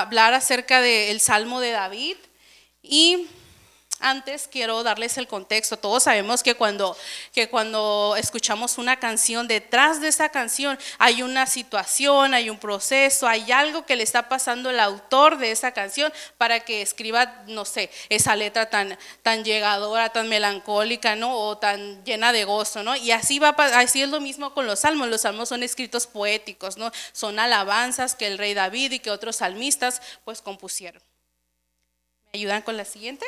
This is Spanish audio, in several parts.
hablar acerca del Salmo de David. Y antes quiero darles el contexto. Todos sabemos que cuando, que cuando escuchamos una canción, detrás de esa canción hay una situación, hay un proceso, hay algo que le está pasando el autor de esa canción para que escriba, no sé, esa letra tan, tan llegadora, tan melancólica, ¿no? O tan llena de gozo, ¿no? Y así, va, así es lo mismo con los salmos. Los salmos son escritos poéticos, ¿no? Son alabanzas que el rey David y que otros salmistas pues compusieron. ¿Me ayudan con la siguiente?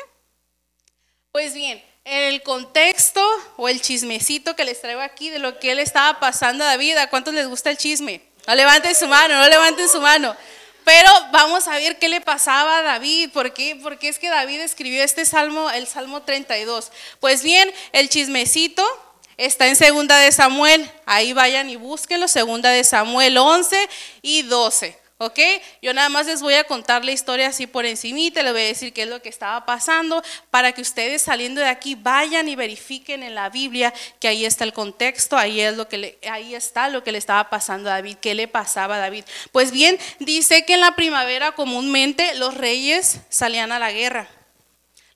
Pues bien, el contexto o el chismecito que les traigo aquí de lo que él estaba pasando a David, ¿a cuántos les gusta el chisme? No levanten su mano, no levanten su mano. Pero vamos a ver qué le pasaba a David, ¿por qué? Porque es que David escribió este salmo, el Salmo 32. Pues bien, el chismecito está en segunda de Samuel, ahí vayan y búsquenlo, segunda de Samuel 11 y 12. ¿Ok? Yo nada más les voy a contar la historia así por encimita, les voy a decir qué es lo que estaba pasando para que ustedes saliendo de aquí vayan y verifiquen en la Biblia que ahí está el contexto, ahí es lo que ahí está lo que le estaba pasando a David, qué le pasaba a David. Pues bien, dice que en la primavera comúnmente los reyes salían a la guerra.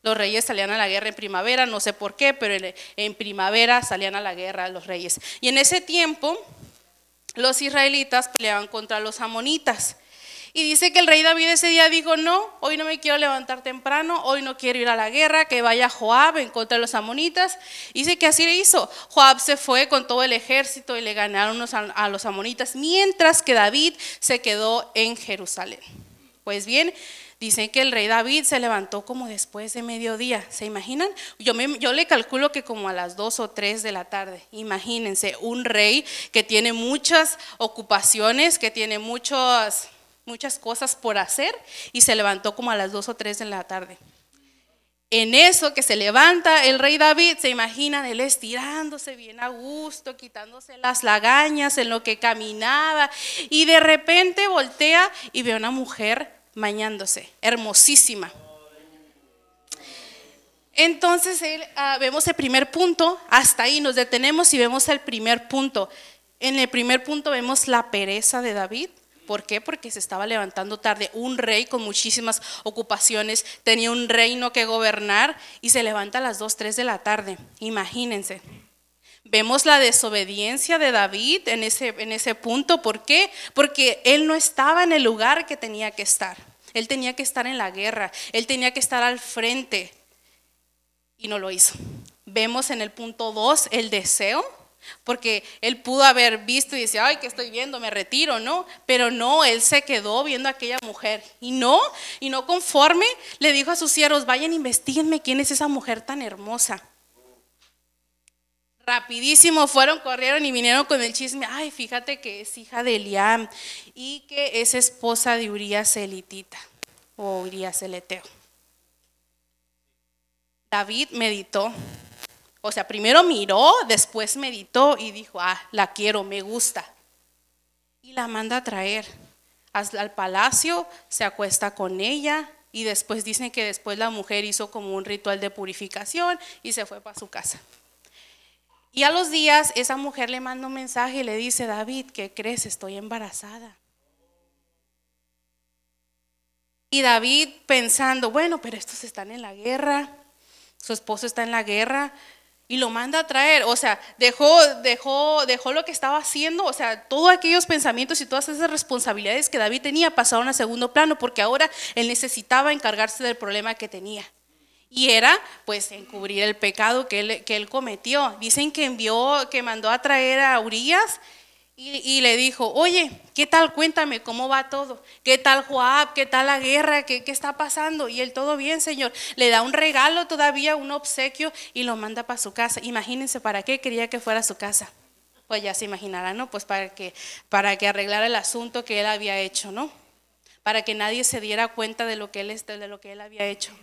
Los reyes salían a la guerra en primavera, no sé por qué, pero en, en primavera salían a la guerra los reyes. Y en ese tiempo los israelitas peleaban contra los amonitas. Y dice que el rey David ese día dijo, no, hoy no me quiero levantar temprano, hoy no quiero ir a la guerra, que vaya Joab en contra de los amonitas. dice que así le hizo. Joab se fue con todo el ejército y le ganaron a los amonitas, mientras que David se quedó en Jerusalén. Pues bien, Dicen que el rey David se levantó como después de mediodía, ¿se imaginan? Yo, le calculo que como a las dos o tres de la tarde. Imagínense, un rey que tiene muchas ocupaciones, que tiene muchas, muchas cosas por hacer y se levantó como a las dos o tres de la tarde. En eso que se levanta el rey David, se imaginan él estirándose bien a gusto, quitándose las lagañas en lo que caminaba y de repente voltea y ve a una mujer mañándose, hermosísima. Entonces ah, vemos el primer punto, hasta ahí nos detenemos y vemos el primer punto. En el primer punto vemos la pereza de David. ¿Por qué? Porque se estaba levantando tarde. Un rey con muchísimas ocupaciones, tenía un reino que gobernar y se levanta a las 2, 3 de la tarde. Imagínense. Vemos la desobediencia de David en ese, en ese punto. ¿Por qué? Porque él no estaba en el lugar que tenía que estar. Él tenía que estar en la guerra. Él tenía que estar al frente. Y no lo hizo. Vemos en el punto 2 el deseo. Porque él pudo haber visto y decir, ay, ¿qué estoy viendo? Me retiro, ¿no? Pero no, él se quedó viendo a aquella mujer. Y no, y no conforme, le dijo a sus siervos, vayan, investiguenme quién es esa mujer tan hermosa. Rapidísimo fueron, corrieron y vinieron con el chisme. Ay, fíjate que es hija de Eliam y que es esposa de Urias elitita o Urias eleteo. David meditó. O sea, primero miró, después meditó y dijo, ah, la quiero, me gusta. Y la manda a traer al palacio, se acuesta con ella y después dicen que después la mujer hizo como un ritual de purificación y se fue para su casa. Y a los días esa mujer le manda un mensaje y le dice, David, ¿qué crees? Estoy embarazada. Y David pensando, bueno, pero estos están en la guerra, su esposo está en la guerra, y lo manda a traer. O sea, dejó, dejó, dejó lo que estaba haciendo, o sea, todos aquellos pensamientos y todas esas responsabilidades que David tenía pasaron a segundo plano, porque ahora él necesitaba encargarse del problema que tenía. Y era pues encubrir el pecado que él, que él cometió. Dicen que envió, que mandó a traer a Urias y, le dijo, oye, ¿qué tal? Cuéntame cómo va todo. ¿Qué tal Joab? ¿Qué tal la guerra? ¿Qué, ¿Qué, está pasando? Y él, todo bien, Señor. Le da un regalo todavía, un obsequio y lo manda para su casa. Imagínense para qué quería que fuera a su casa. Pues ya se imaginarán, ¿no? Pues para que, para que arreglara el asunto que él había hecho, ¿no? Para que nadie se diera cuenta de lo que él, de lo que él había hecho.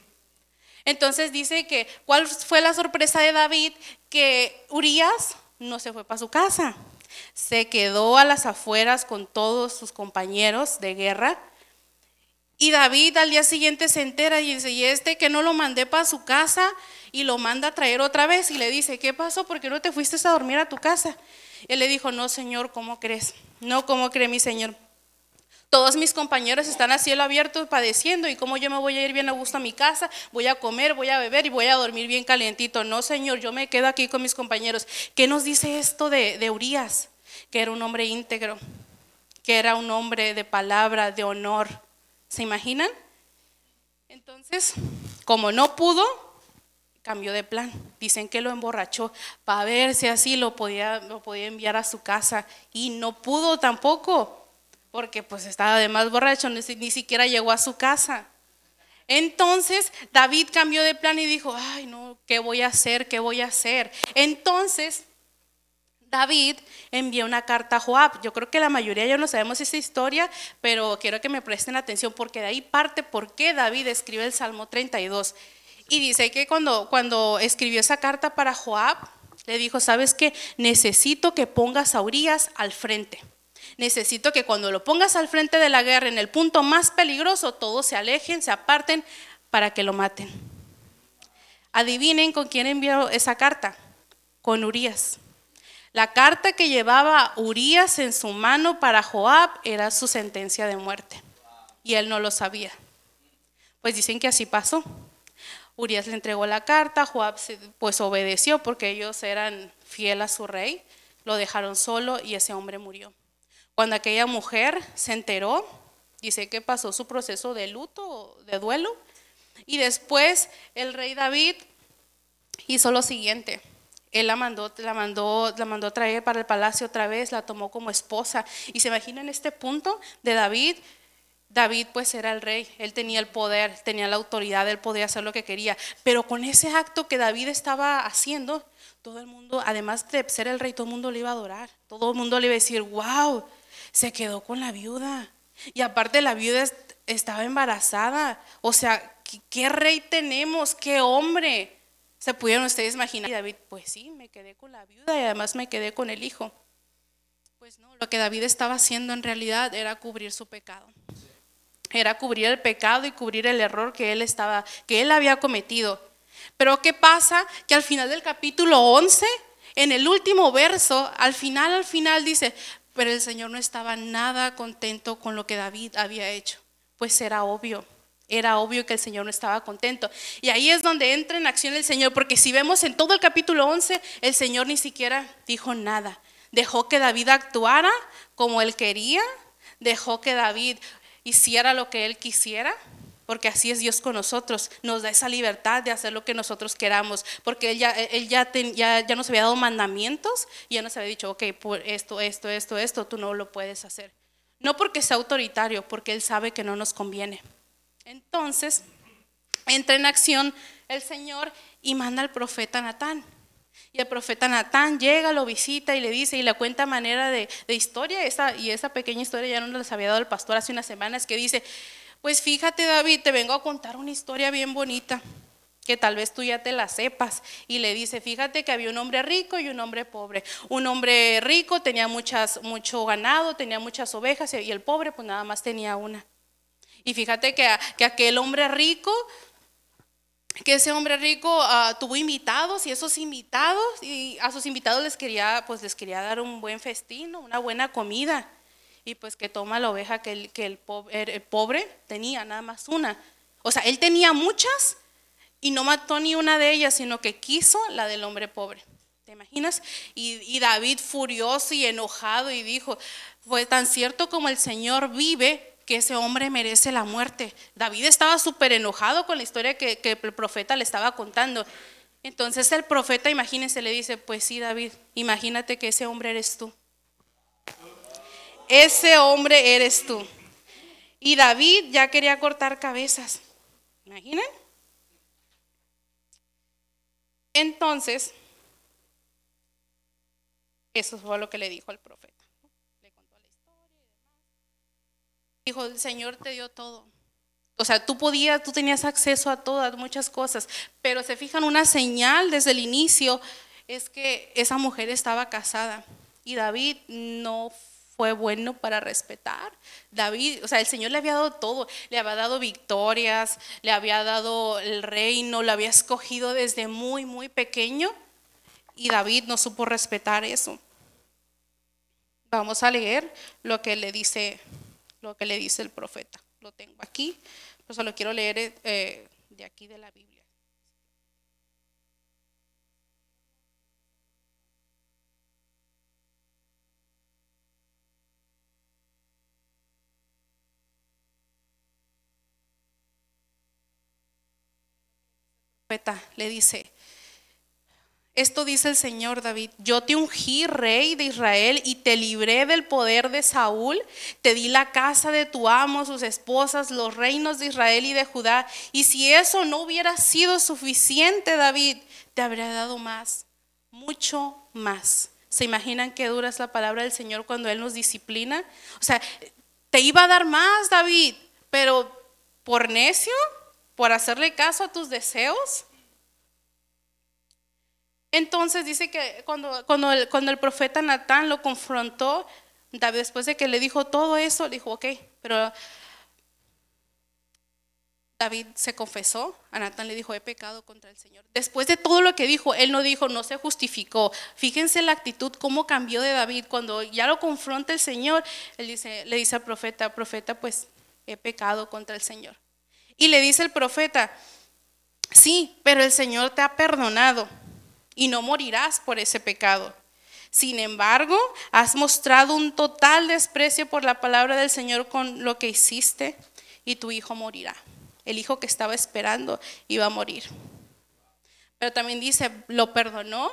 Entonces dice que, ¿cuál fue la sorpresa de David? Que Urias no se fue para su casa, se quedó a las afueras con todos sus compañeros de guerra. Y David al día siguiente se entera y dice, y este que no lo mandé para su casa y lo manda a traer otra vez y le dice, ¿qué pasó? ¿Por qué no te fuiste a dormir a tu casa? Él le dijo, no, Señor, ¿cómo crees? No, ¿cómo cree mi Señor? Todos mis compañeros están a cielo abierto padeciendo y cómo yo me voy a ir bien a gusto a mi casa, voy a comer, voy a beber y voy a dormir bien calientito. No, Señor, yo me quedo aquí con mis compañeros. ¿Qué nos dice esto de, de Urias? Que era un hombre íntegro, que era un hombre de palabra, de honor. ¿Se imaginan? Entonces, como no pudo, cambió de plan. Dicen que lo emborrachó para ver si así lo podía, lo podía enviar a su casa y no pudo tampoco porque pues estaba de más borracho, ni, siquiera llegó a su casa. Entonces David cambió de plan y dijo, ay no, ¿qué voy a hacer? ¿Qué voy a hacer? Entonces David envió una carta a Joab. Yo creo que la mayoría ya no sabemos esa historia, pero quiero que me presten atención porque de ahí parte por qué David escribe el Salmo 32. Y dice que cuando, cuando escribió esa carta para Joab, le dijo, ¿sabes qué? Necesito que pongas a Urias al frente. Necesito que cuando lo pongas al frente de la guerra, en el punto más peligroso, todos se alejen, se aparten para que lo maten. Adivinen con quién envió esa carta. Con Urias. La carta que llevaba Urias en su mano para Joab era su sentencia de muerte. Y él no lo sabía. Pues dicen que así pasó. Urias le entregó la carta, Joab pues obedeció porque ellos eran fiel a su rey, lo dejaron solo y ese hombre murió. Cuando aquella mujer se enteró, dice que pasó su proceso de luto, de duelo, y después el rey David hizo lo siguiente. Él la mandó, la mandó, la mandó traer para el palacio otra vez, la tomó como esposa. Y se imaginan este punto de David. David pues era el rey, él tenía el poder, tenía la autoridad, él podía hacer lo que quería. Pero con ese acto que David estaba haciendo, todo el mundo, además de ser el rey, todo el mundo le iba a adorar. Todo el mundo le iba a decir, wow, se quedó con la viuda. Y aparte la viuda estaba embarazada. O sea, ¿qué, rey tenemos? ¿Qué hombre? ¿Se pudieron ustedes imaginar? Y David, pues sí, me quedé con la viuda y además me quedé con el hijo. Pues no, lo que David estaba haciendo en realidad era cubrir su pecado. Era cubrir el pecado y cubrir el error que él estaba, que él había cometido. Pero ¿qué pasa? Que al final del capítulo 11, en el último verso, al final, al final dice, pero el Señor no estaba nada contento con lo que David había hecho, pues era obvio. Era obvio que el Señor no estaba contento. Y ahí es donde entra en acción el Señor, porque si vemos en todo el capítulo 11, el Señor ni siquiera dijo nada. Dejó que David actuara como él quería, dejó que David hiciera lo que él quisiera, porque así es Dios con nosotros, nos da esa libertad de hacer lo que nosotros queramos, porque Él ya, él ya, ya, nos había dado mandamientos y ya nos había dicho, ok, por esto, esto, esto, esto, tú no lo puedes hacer. No porque sea autoritario, porque Él sabe que no nos conviene. Entonces, entra en acción el Señor y manda al profeta Natán. Y el profeta Natán llega, lo visita y le dice y le cuenta manera de, de historia. Esa, y esa pequeña historia ya no les había dado el pastor hace unas semanas que dice, pues fíjate David, te vengo a contar una historia bien bonita, que tal vez tú ya te la sepas. Y le dice, fíjate que había un hombre rico y un hombre pobre. Un hombre rico tenía muchas, mucho ganado, tenía muchas ovejas y el pobre pues nada más tenía una. Y fíjate que, que aquel hombre rico que ese hombre rico ah, tuvo invitados y esos invitados y a sus invitados les quería pues les quería dar un buen festín, una buena comida y pues que toma la oveja que el, que el, pobre, tenía, nada más una. O sea, él tenía muchas y no mató ni una de ellas, sino que quiso la del hombre pobre. ¿Te imaginas? Y, y David furioso y enojado y dijo, fue tan cierto como el Señor vive, que ese hombre merece la muerte. David estaba súper enojado con la historia que, que, el profeta le estaba contando. Entonces el profeta, imagínense, le dice, pues sí, David, imagínate que ese hombre eres tú. Ese hombre eres tú. Y David ya quería cortar cabezas. ¿Imaginan? Entonces, eso fue lo que le dijo al profeta. Le contó la historia. Dijo, el Señor te dio todo. O sea, tú podías, tú tenías acceso a todas, muchas cosas, pero se fijan, una señal desde el inicio es que esa mujer estaba casada y David no fue bueno para respetar. David, o sea, el Señor le había dado todo, le había dado victorias, le había dado el reino, lo había escogido desde muy, muy pequeño y David no supo respetar eso. Vamos a leer lo que le dice lo que le dice el profeta. Lo tengo aquí, pues lo quiero leer eh, de aquí de la Biblia. Le dice, esto dice el Señor David, yo te ungí rey de Israel y te libré del poder de Saúl, te di la casa de tu amo, sus esposas, los reinos de Israel y de Judá, y si eso no hubiera sido suficiente, David, te habría dado más, mucho más. ¿Se imaginan qué dura es la palabra del Señor cuando Él nos disciplina? O sea, te iba a dar más, David, pero por necio, por hacerle caso a tus deseos. Entonces dice que cuando, cuando, el, profeta Natán lo confrontó, David, después de que le dijo todo eso, dijo, ok, pero David se confesó, a Natán le dijo, he pecado contra el Señor. Después de todo lo que dijo, él no dijo, no se justificó. Fíjense la actitud, cómo cambió de David. Cuando ya lo confronta el Señor, él dice, le dice al profeta, profeta, pues he pecado contra el Señor. Y le dice el profeta, sí, pero el Señor te ha perdonado y no morirás por ese pecado. Sin embargo, has mostrado un total desprecio por la palabra del Señor con lo que hiciste y tu hijo morirá. El hijo que estaba esperando iba a morir. Pero también dice, lo perdonó.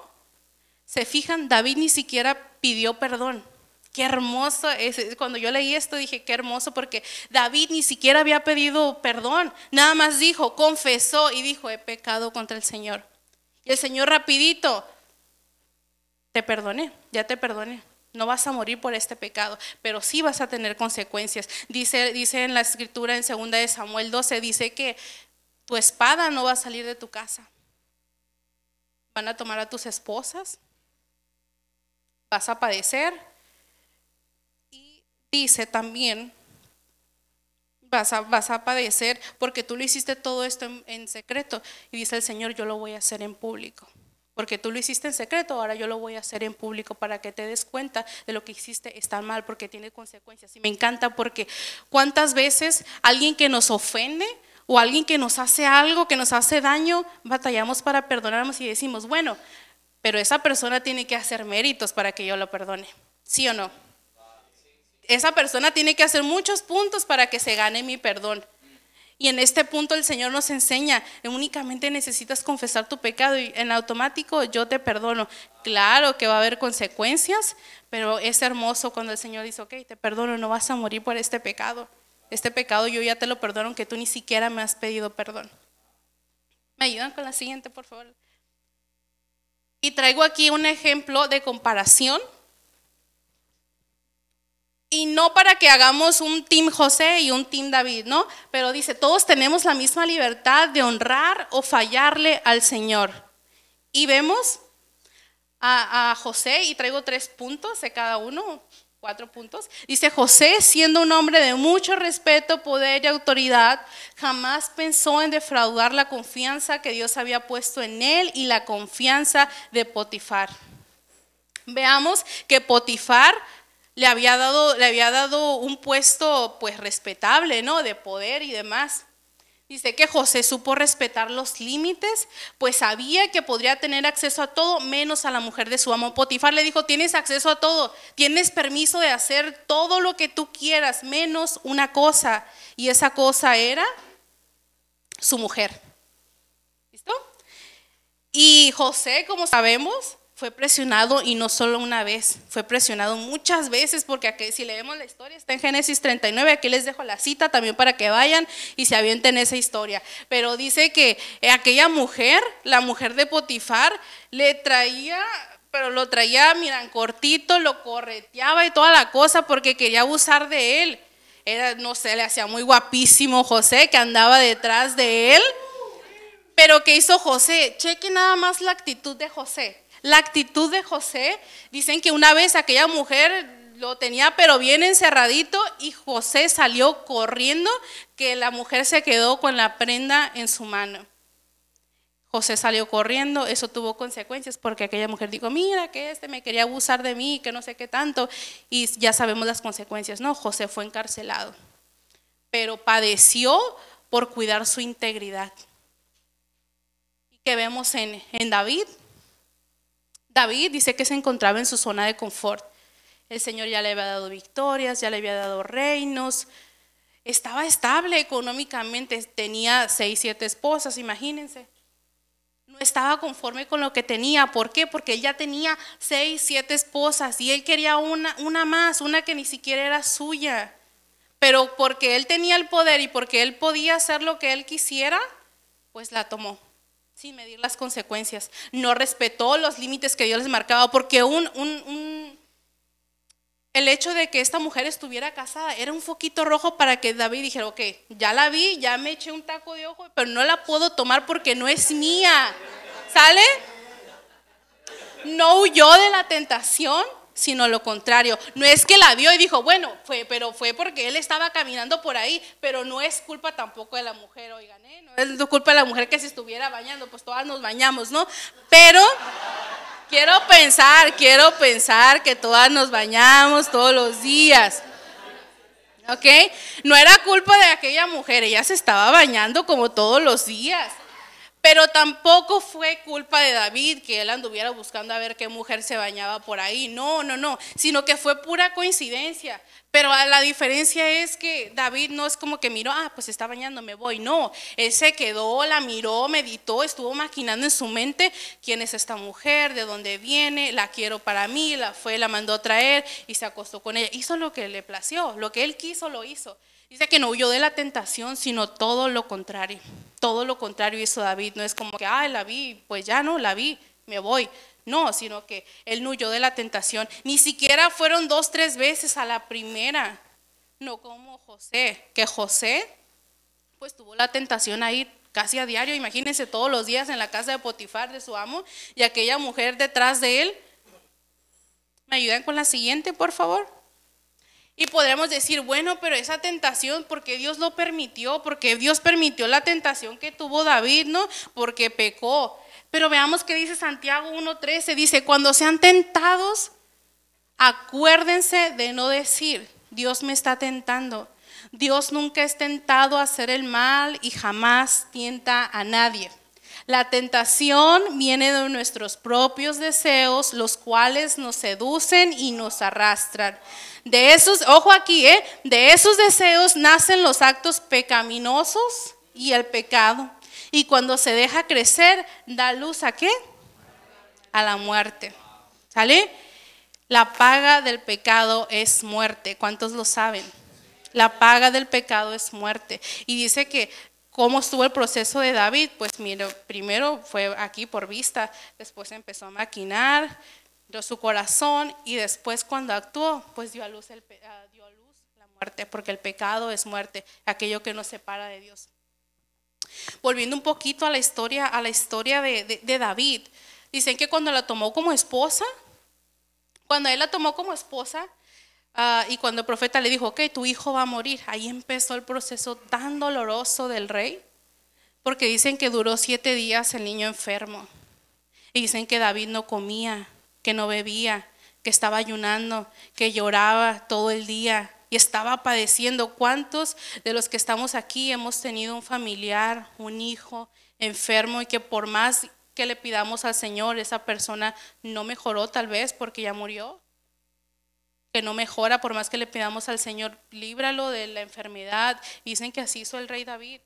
Se fijan, David ni siquiera pidió perdón. Qué hermoso es. Cuando yo leí esto dije, qué hermoso, porque David ni siquiera había pedido perdón. Nada más dijo, confesó y dijo, he pecado contra el Señor. Y el Señor rapidito, te perdoné, ya te perdoné. No vas a morir por este pecado, pero sí vas a tener consecuencias. Dice, dice en la escritura en 2 de Samuel 12, dice que tu espada no va a salir de tu casa. Van a tomar a tus esposas, vas a padecer. Dice también vas a, vas a padecer porque tú lo hiciste todo esto en, secreto. Y dice el Señor, yo lo voy a hacer en público. Porque tú lo hiciste en secreto, ahora yo lo voy a hacer en público para que te des cuenta de lo que hiciste está mal porque tiene consecuencias. Y me encanta porque cuántas veces alguien que nos ofende o alguien que nos hace algo, que nos hace daño, batallamos para perdonarnos y decimos, bueno, pero esa persona tiene que hacer méritos para que yo lo perdone. ¿Sí o no? Esa persona tiene que hacer muchos puntos para que se gane mi perdón. Y en este punto el Señor nos enseña, únicamente necesitas confesar tu pecado y en automático yo te perdono. Claro que va a haber consecuencias, pero es hermoso cuando el Señor dice, ok, te perdono, no vas a morir por este pecado. Este pecado yo ya te lo perdono aunque tú ni siquiera me has pedido perdón. ¿Me ayudan con la siguiente, por favor? Y traigo aquí un ejemplo de comparación y no para que hagamos un team José y un team David, ¿no? Pero dice, todos tenemos la misma libertad de honrar o fallarle al Señor. Y vemos a, José, y traigo tres puntos de cada uno, cuatro puntos. Dice, José, siendo un hombre de mucho respeto, poder y autoridad, jamás pensó en defraudar la confianza que Dios había puesto en él y la confianza de Potifar. Veamos que Potifar le había dado, le había dado un puesto pues respetable, ¿no? De poder y demás. Dice que José supo respetar los límites, pues sabía que podría tener acceso a todo menos a la mujer de su amo. Potifar le dijo, tienes acceso a todo, tienes permiso de hacer todo lo que tú quieras, menos una cosa. Y esa cosa era su mujer. ¿Listo? Y José, como sabemos, fue presionado y no solo una vez, fue presionado muchas veces porque aquí, si leemos la historia está en Génesis 39, aquí les dejo la cita también para que vayan y se avienten esa historia. Pero dice que aquella mujer, la mujer de Potifar, le traía, pero lo traía, miran, cortito, lo correteaba y toda la cosa porque quería abusar de él. Era, no sé, le hacía muy guapísimo José que andaba detrás de él. Pero ¿qué hizo José? Cheque nada más la actitud de José. La actitud de José, dicen que una vez aquella mujer lo tenía pero bien encerradito y José salió corriendo que la mujer se quedó con la prenda en su mano. José salió corriendo, eso tuvo consecuencias porque aquella mujer dijo, mira que este me quería abusar de mí, que no sé qué tanto, y ya sabemos las consecuencias. No, José fue encarcelado, pero padeció por cuidar su integridad. ¿Y qué vemos en, en David? David dice que se encontraba en su zona de confort. El Señor ya le había dado victorias, ya le había dado reinos, estaba estable económicamente, tenía seis, siete esposas, imagínense estaba conforme con lo que tenía. ¿Por qué? Porque él ya tenía seis, siete esposas y él quería una, una más, una que ni siquiera era suya. Pero porque él tenía el poder y porque él podía hacer lo que él quisiera, pues la tomó sin medir las consecuencias. No respetó los límites que Dios les marcaba porque un, un el hecho de que esta mujer estuviera casada era un foquito rojo para que David dijera, ok, ya la vi, ya me eché un taco de ojo, pero no la puedo tomar porque no es mía. ¿Sale? No huyó de la tentación, sino lo contrario. No es que la vio y dijo, bueno, fue, pero fue porque él estaba caminando por ahí, pero no es culpa tampoco de la mujer, oigan, ¿eh? no es culpa de la mujer que se estuviera bañando, pues todas nos bañamos, ¿no? Pero Quiero pensar, quiero pensar que todas nos bañamos todos los días. ¿Ok? No era culpa de aquella mujer, ella se estaba bañando como todos los días. Pero tampoco fue culpa de David que él anduviera buscando a ver qué mujer se bañaba por ahí. No, no, no, sino que fue pura coincidencia. Pero la diferencia es que David no es como que miró, ah, pues está bañando, me voy. No, él se quedó, la miró, meditó, estuvo maquinando en su mente quién es esta mujer, de dónde viene, la quiero para mí, la fue, la mandó a traer y se acostó con ella. Hizo lo que le plació, lo que él quiso lo hizo. Dice que no huyó de la tentación, sino todo lo contrario. Todo lo contrario hizo David. No es como que, ah, la vi, pues ya no, la vi, me voy. No, sino que él no huyó de la tentación. Ni siquiera fueron dos, tres veces a la primera. No como José, que José pues tuvo la tentación ahí casi a diario. Imagínense todos los días en la casa de Potifar de su amo y aquella mujer detrás de él. ¿Me ayudan con la siguiente, por favor? Y podremos decir, bueno, pero esa tentación, porque Dios lo permitió? Porque Dios permitió la tentación que tuvo David, ¿no? Porque pecó. Pero veamos qué dice Santiago 1.13. Dice, cuando sean tentados, acuérdense de no decir, Dios me está tentando. Dios nunca es tentado a hacer el mal y jamás tienta a nadie. La tentación viene de nuestros propios deseos, los cuales nos seducen y nos arrastran. De esos, ojo aquí, ¿eh? de esos deseos nacen los actos pecaminosos y el pecado. Y cuando se deja crecer, da luz a qué? A la muerte. ¿Sale? La paga del pecado es muerte. ¿Cuántos lo saben? La paga del pecado es muerte. Y dice que cómo estuvo el proceso de David, pues mire, primero fue aquí por vista, después empezó a maquinar, dio su corazón y después cuando actuó, pues dio a luz, el, ah, dio a luz la muerte, porque el pecado es muerte, aquello que nos separa de Dios. Volviendo un poquito a la historia, a la historia de, David, dicen que cuando la tomó como esposa, cuando él la tomó como esposa, ah, y cuando el profeta le dijo, ok, tu hijo va a morir, ahí empezó el proceso tan doloroso del rey, porque dicen que duró siete días el niño enfermo. Y dicen que David no comía, que no bebía, que estaba ayunando, que lloraba todo el día, y estaba padeciendo. ¿Cuántos de los que estamos aquí hemos tenido un familiar, un hijo enfermo y que por más que le pidamos al Señor, esa persona no mejoró tal vez porque ya murió? Que no mejora por más que le pidamos al Señor, líbralo de la enfermedad. Dicen que así hizo el rey David.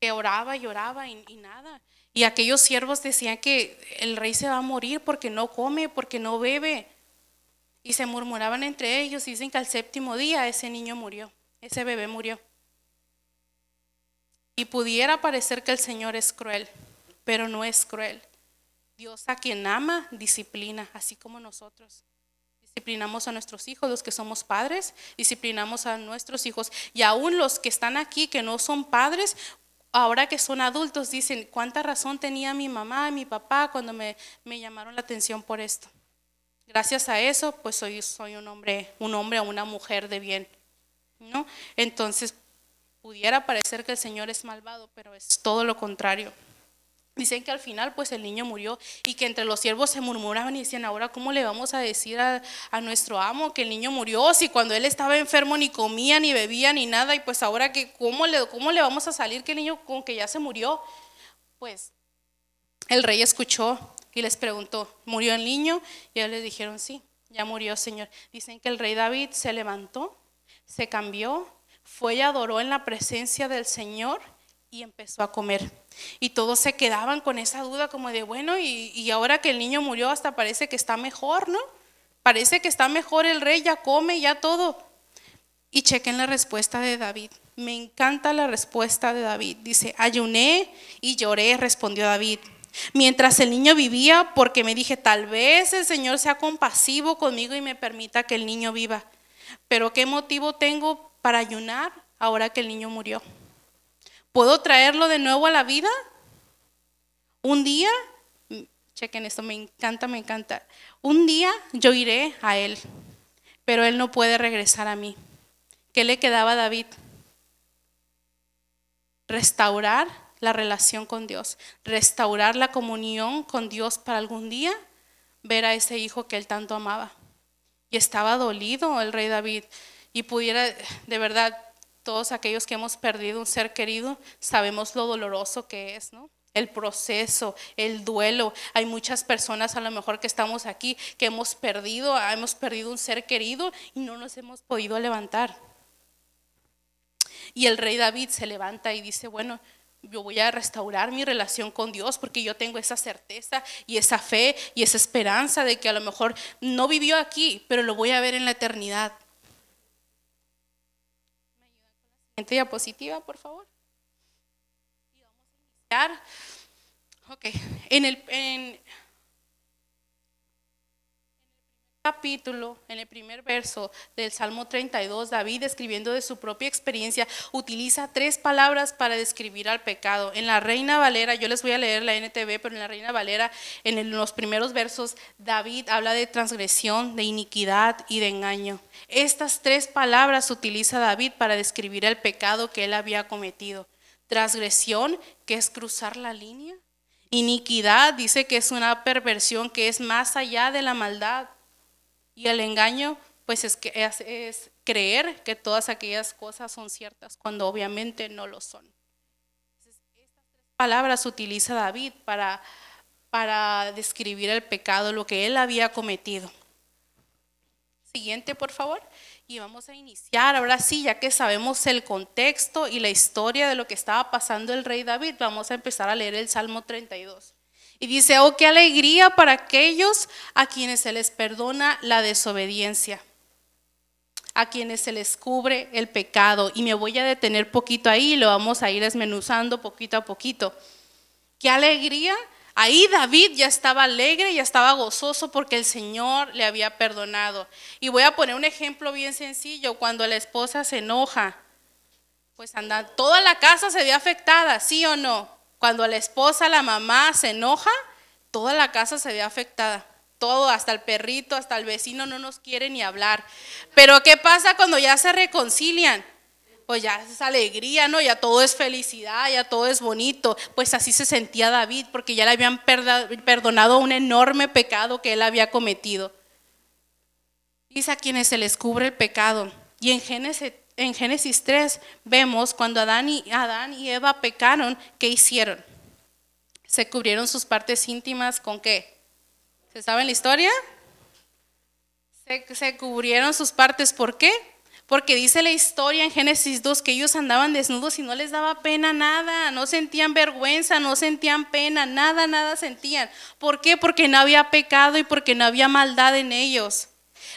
Que oraba y oraba y, y nada. Y aquellos siervos decían que el rey se va a morir porque no come, porque no bebe. Y se murmuraban entre ellos dicen que al séptimo día ese niño murió, ese bebé murió. Y pudiera parecer que el Señor es cruel, pero no es cruel. Dios a quien ama, disciplina, así como nosotros. Disciplinamos a nuestros hijos, los que somos padres, disciplinamos a nuestros hijos. Y aún los que están aquí, que no son padres, ahora que son adultos, dicen, ¿cuánta razón tenía mi mamá mi papá cuando me, me llamaron la atención por esto? Gracias a eso, pues soy, soy un hombre, un hombre o una mujer de bien. ¿no? Entonces, pudiera parecer que el Señor es malvado, pero es todo lo contrario. Dicen que al final pues el niño murió y que entre los siervos se murmuraban y decían, ahora cómo le vamos a decir a, nuestro amo que el niño murió si cuando él estaba enfermo ni comía ni bebía ni nada y pues ahora que cómo le, cómo le vamos a salir que el niño con que ya se murió. Pues el rey escuchó y les preguntó, ¿murió el niño? Y ellos le dijeron, sí, ya murió Señor. Dicen que el rey David se levantó, se cambió, fue y adoró en la presencia del Señor y empezó a comer. Y todos se quedaban con esa duda como de, bueno, y, ahora que el niño murió hasta parece que está mejor, ¿no? Parece que está mejor el rey, ya come, ya todo. Y chequen la respuesta de David. Me encanta la respuesta de David. Dice, ayuné y lloré, respondió David. Mientras el niño vivía, porque me dije, tal vez el Señor sea compasivo conmigo y me permita que el niño viva. Pero ¿qué motivo tengo para ayunar ahora que el niño murió? ¿Puedo traerlo de nuevo a la vida? Un día, chequen esto, me encanta, me encanta. Un día yo iré a él, pero él no puede regresar a mí. ¿Qué le quedaba a David? Restaurar la relación con Dios, restaurar la comunión con Dios para algún día ver a ese hijo que él tanto amaba. Y estaba dolido el rey David y pudiera de verdad todos aquellos que hemos perdido un ser querido, sabemos lo doloroso que es, ¿no? El proceso, el duelo. Hay muchas personas a lo mejor que estamos aquí que hemos perdido, hemos perdido un ser querido y no nos hemos podido levantar. Y el rey David se levanta y dice, bueno, yo voy a restaurar mi relación con Dios porque yo tengo esa certeza y esa fe y esa esperanza de que a lo mejor no vivió aquí, pero lo voy a ver en la eternidad. Siguiente diapositiva, por favor. Y vamos a iniciar. Ok, en el, en, capítulo, en el primer verso del Salmo 32, David, escribiendo de su propia experiencia, utiliza tres palabras para describir al pecado. En la Reina Valera, yo les voy a leer la NTV, pero en la Reina Valera, en los primeros versos, David habla de transgresión, de iniquidad y de engaño. Estas tres palabras utiliza David para describir el pecado que él había cometido. Transgresión, que es cruzar la línea. Iniquidad dice que es una perversión que es más allá de la maldad. Y el engaño, pues es, creer que todas aquellas cosas son ciertas cuando obviamente no lo son. estas tres palabras utiliza David para, para describir el pecado, lo que él había cometido. Siguiente, por favor. Y vamos a iniciar, ahora sí, ya que sabemos el contexto y la historia de lo que estaba pasando el rey David, vamos a empezar a leer el Salmo 32. Y dice, oh, qué alegría para aquellos a quienes se les perdona la desobediencia, a quienes se les cubre el pecado. Y me voy a detener poquito ahí lo vamos a ir desmenuzando poquito a poquito. Qué alegría. Ahí David ya estaba alegre, ya estaba gozoso porque el Señor le había perdonado. Y voy a poner un ejemplo bien sencillo. Cuando la esposa se enoja, pues anda, toda la casa se ve afectada, ¿sí o no? Cuando la esposa, la mamá se enoja, toda la casa se ve afectada. Todo, hasta el perrito, hasta el vecino no nos quiere ni hablar. Pero ¿qué pasa cuando ya se reconcilian? Pues ya es alegría, ¿no? Ya todo es felicidad, ya todo es bonito. Pues así se sentía David, porque ya le habían perdonado un enorme pecado que él había cometido. Dice a quienes se les cubre el pecado. Y en Génesis en Génesis 3 vemos cuando Adán y, Adán y Eva pecaron, ¿qué hicieron? Se cubrieron sus partes íntimas con qué? ¿Se sabe la historia? Se, se cubrieron sus partes, ¿por qué? Porque dice la historia en Génesis 2 que ellos andaban desnudos y no les daba pena nada, no sentían vergüenza, no sentían pena, nada, nada sentían. ¿Por qué? Porque no había pecado y porque no había maldad en ellos.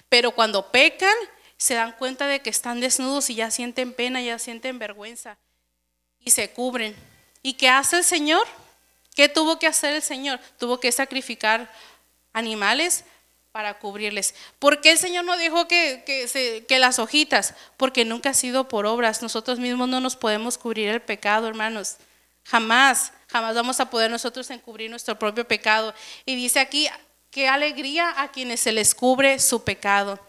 Pero cuando pecan, se dan cuenta de que están desnudos y ya sienten pena, ya sienten vergüenza y se cubren. ¿Y qué hace el Señor? ¿Qué tuvo que hacer el Señor? Tuvo que sacrificar animales para cubrirles. ¿Por qué el Señor no dijo que, que, que, las hojitas? Porque nunca ha sido por obras. Nosotros mismos no nos podemos cubrir el pecado, hermanos. Jamás, jamás vamos a poder nosotros encubrir nuestro propio pecado. Y dice aquí, qué alegría a quienes se les cubre su pecado.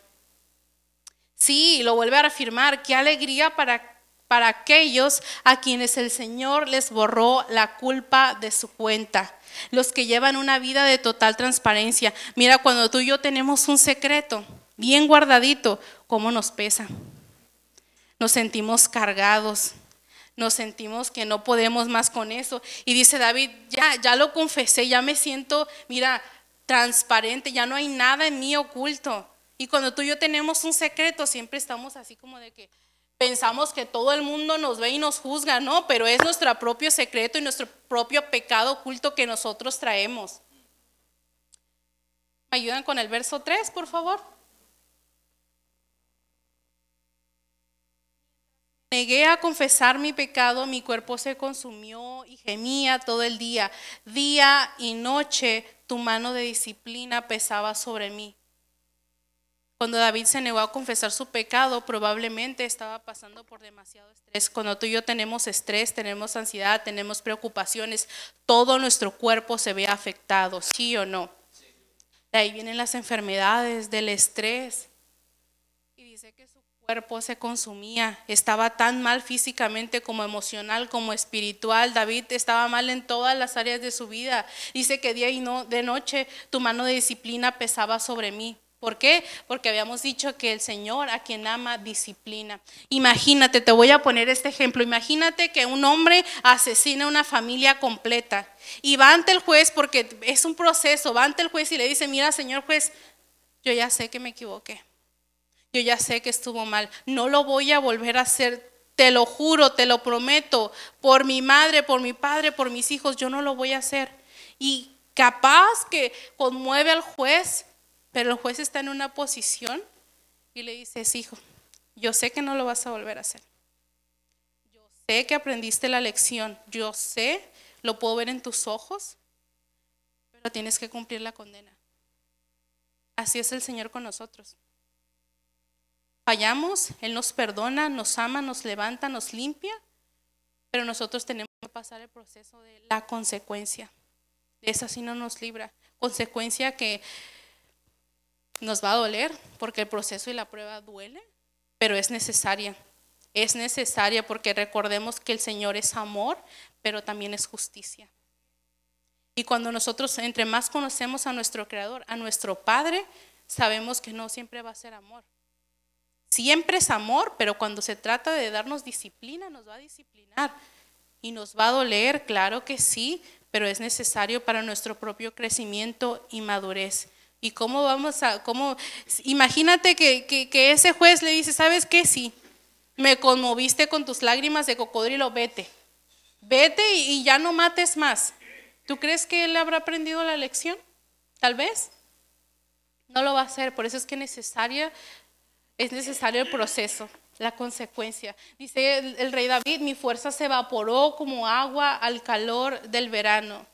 Sí, lo vuelve a reafirmar, qué alegría para, para aquellos a quienes el Señor les borró la culpa de su cuenta, los que llevan una vida de total transparencia. Mira, cuando tú y yo tenemos un secreto bien guardadito, ¿cómo nos pesa? Nos sentimos cargados, nos sentimos que no podemos más con eso. Y dice David, ya, ya lo confesé, ya me siento, mira, transparente, ya no hay nada en mí oculto. Y cuando tú y yo tenemos un secreto, siempre estamos así como de que, pensamos que todo el mundo nos ve y nos juzga, no, pero es nuestro propio secreto y nuestro propio pecado oculto que nosotros traemos. ¿Me ayudan con el verso 3, por favor? Negué a confesar mi pecado, mi cuerpo se consumió y gemía todo el día. Día y noche tu mano de disciplina pesaba sobre mí. Cuando David se negó a confesar su pecado, probablemente estaba pasando por demasiado estrés. Cuando tú y yo tenemos estrés, tenemos ansiedad, tenemos preocupaciones, todo nuestro cuerpo se ve afectado, ¿sí o no? De ahí vienen las enfermedades, del estrés. Y dice que su cuerpo se consumía, estaba tan mal físicamente como emocional, como espiritual. David estaba mal en todas las áreas de su vida. Dice que día y no, de noche tu mano de disciplina pesaba sobre mí. ¿Por qué? Porque habíamos dicho que el Señor a quien ama disciplina. Imagínate, te voy a poner este ejemplo. Imagínate que un hombre asesina a una familia completa y va ante el juez porque es un proceso, va ante el juez y le dice, mira, señor juez, yo ya sé que me equivoqué. Yo ya sé que estuvo mal. No lo voy a volver a hacer. Te lo juro, te lo prometo. Por mi madre, por mi padre, por mis hijos, yo no lo voy a hacer. Y capaz que conmueve al juez pero el juez está en una posición y le dice, hijo, yo sé que no lo vas a volver a hacer. Yo sé que aprendiste la lección, yo sé, lo puedo ver en tus ojos, pero tienes que cumplir la condena. Así es el Señor con nosotros. Fallamos, Él nos perdona, nos ama, nos levanta, nos limpia, pero nosotros tenemos que pasar el proceso de la consecuencia. De esa sí no nos libra. Consecuencia que nos va a doler porque el proceso y la prueba duele, pero es necesaria. Es necesaria porque recordemos que el Señor es amor, pero también es justicia. Y cuando nosotros entre más conocemos a nuestro Creador, a nuestro Padre, sabemos que no siempre va a ser amor. Siempre es amor, pero cuando se trata de darnos disciplina, nos va a disciplinar. Y nos va a doler, claro que sí, pero es necesario para nuestro propio crecimiento y madurez. ¿Y cómo vamos a, cómo, imagínate que, que, ese juez le dice, ¿sabes qué? Sí, me conmoviste con tus lágrimas de cocodrilo, vete, vete y, ya no mates más. ¿Tú crees que él habrá aprendido la lección? Tal vez. No lo va a hacer, por eso es que necesaria, es necesario el proceso, la consecuencia. Dice el rey David, mi fuerza se evaporó como agua al calor del verano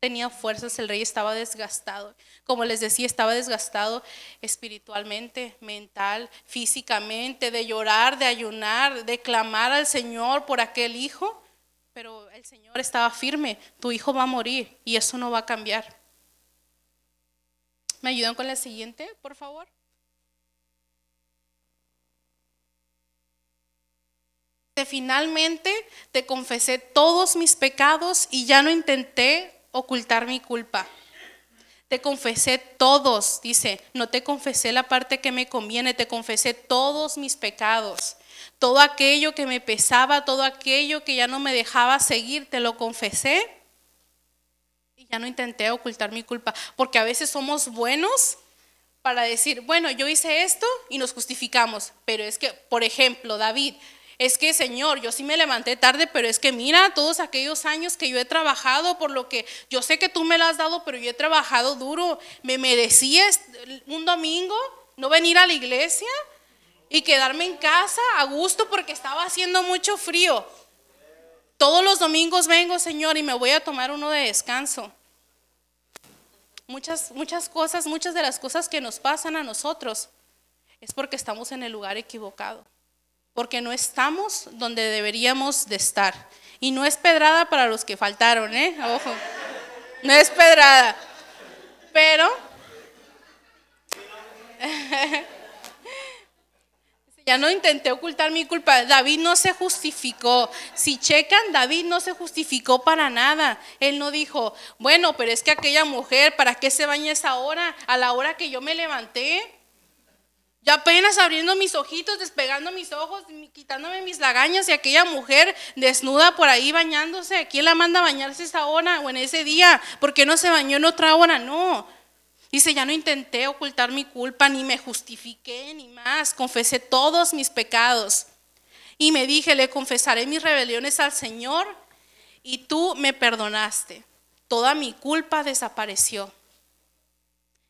tenía fuerzas, el rey estaba desgastado. Como les decía, estaba desgastado espiritualmente, mental, físicamente, de llorar, de ayunar, de clamar al Señor por aquel hijo. Pero el Señor estaba firme, tu hijo va a morir y eso no va a cambiar. ¿Me ayudan con la siguiente, por favor? Finalmente te confesé todos mis pecados y ya no intenté ocultar mi culpa. Te confesé todos, dice, no te confesé la parte que me conviene, te confesé todos mis pecados. Todo aquello que me pesaba, todo aquello que ya no me dejaba seguir, te lo confesé. Y ya no intenté ocultar mi culpa, porque a veces somos buenos para decir, bueno, yo hice esto y nos justificamos, pero es que, por ejemplo, David, es que Señor, yo sí me levanté tarde, pero es que mira todos aquellos años que yo he trabajado por lo que yo sé que tú me lo has dado, pero yo he trabajado duro. Me merecía un domingo no venir a la iglesia y quedarme en casa a gusto porque estaba haciendo mucho frío. Todos los domingos vengo, Señor, y me voy a tomar uno de descanso. Muchas, muchas cosas, muchas de las cosas que nos pasan a nosotros es porque estamos en el lugar equivocado porque no estamos donde deberíamos de estar. Y no es pedrada para los que faltaron, ¿eh? No es pedrada. Pero Ya no intenté ocultar mi culpa. David no se justificó. Si checan, David no se justificó para nada. Él no dijo, bueno, pero es que aquella mujer, ¿para qué se baña esa hora? A la hora que yo me levanté. Ya apenas abriendo mis ojitos, despegando mis ojos, quitándome mis lagañas y aquella mujer desnuda por ahí bañándose. ¿Quién la manda a bañarse esa hora o en ese día? ¿Por qué no se bañó en otra hora? No. Dice, ya no intenté ocultar mi culpa, ni me justifiqué, ni más. Confesé todos mis pecados. Y me dije, le confesaré mis rebeliones al Señor y tú me perdonaste. Toda mi culpa desapareció.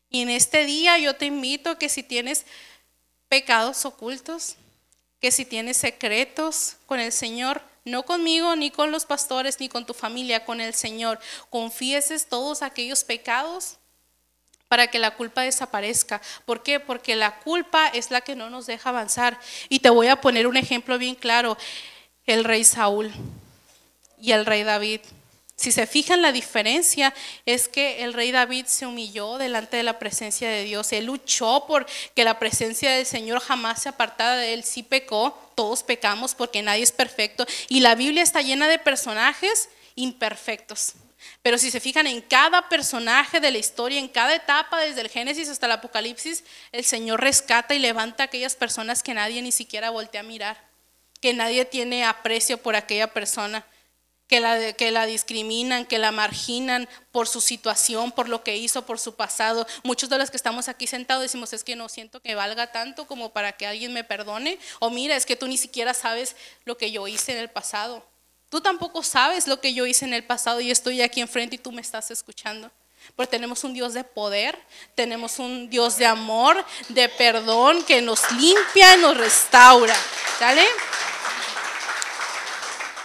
Y en este día yo te invito que si tienes pecados ocultos, que si tienes secretos con el Señor, no conmigo, ni con los pastores, ni con tu familia, con el Señor, confieses todos aquellos pecados para que la culpa desaparezca. ¿Por qué? Porque la culpa es la que no nos deja avanzar. Y te voy a poner un ejemplo bien claro. El rey Saúl y el rey David. Si se fijan la diferencia es que el rey David se humilló delante de la presencia de Dios. Él luchó por que la presencia del Señor jamás se apartara de él. Sí pecó, todos pecamos porque nadie es perfecto. Y la Biblia está llena de personajes imperfectos. Pero si se fijan en cada personaje de la historia, en cada etapa, desde el Génesis hasta el Apocalipsis, el Señor rescata y levanta a aquellas personas que nadie ni siquiera voltea a mirar, que nadie tiene aprecio por aquella persona, que la, que la discriminan, que la marginan por su situación, por lo que hizo, por su pasado. Muchos de los que estamos aquí sentados decimos, es que no siento que valga tanto como para que alguien me perdone. O mira, es que tú ni siquiera sabes lo que yo hice en el pasado. Tú tampoco sabes lo que yo hice en el pasado y estoy aquí enfrente y tú me estás escuchando. Porque tenemos un Dios de poder, tenemos un Dios de amor, de perdón, que nos limpia nos restaura. ¿Sale?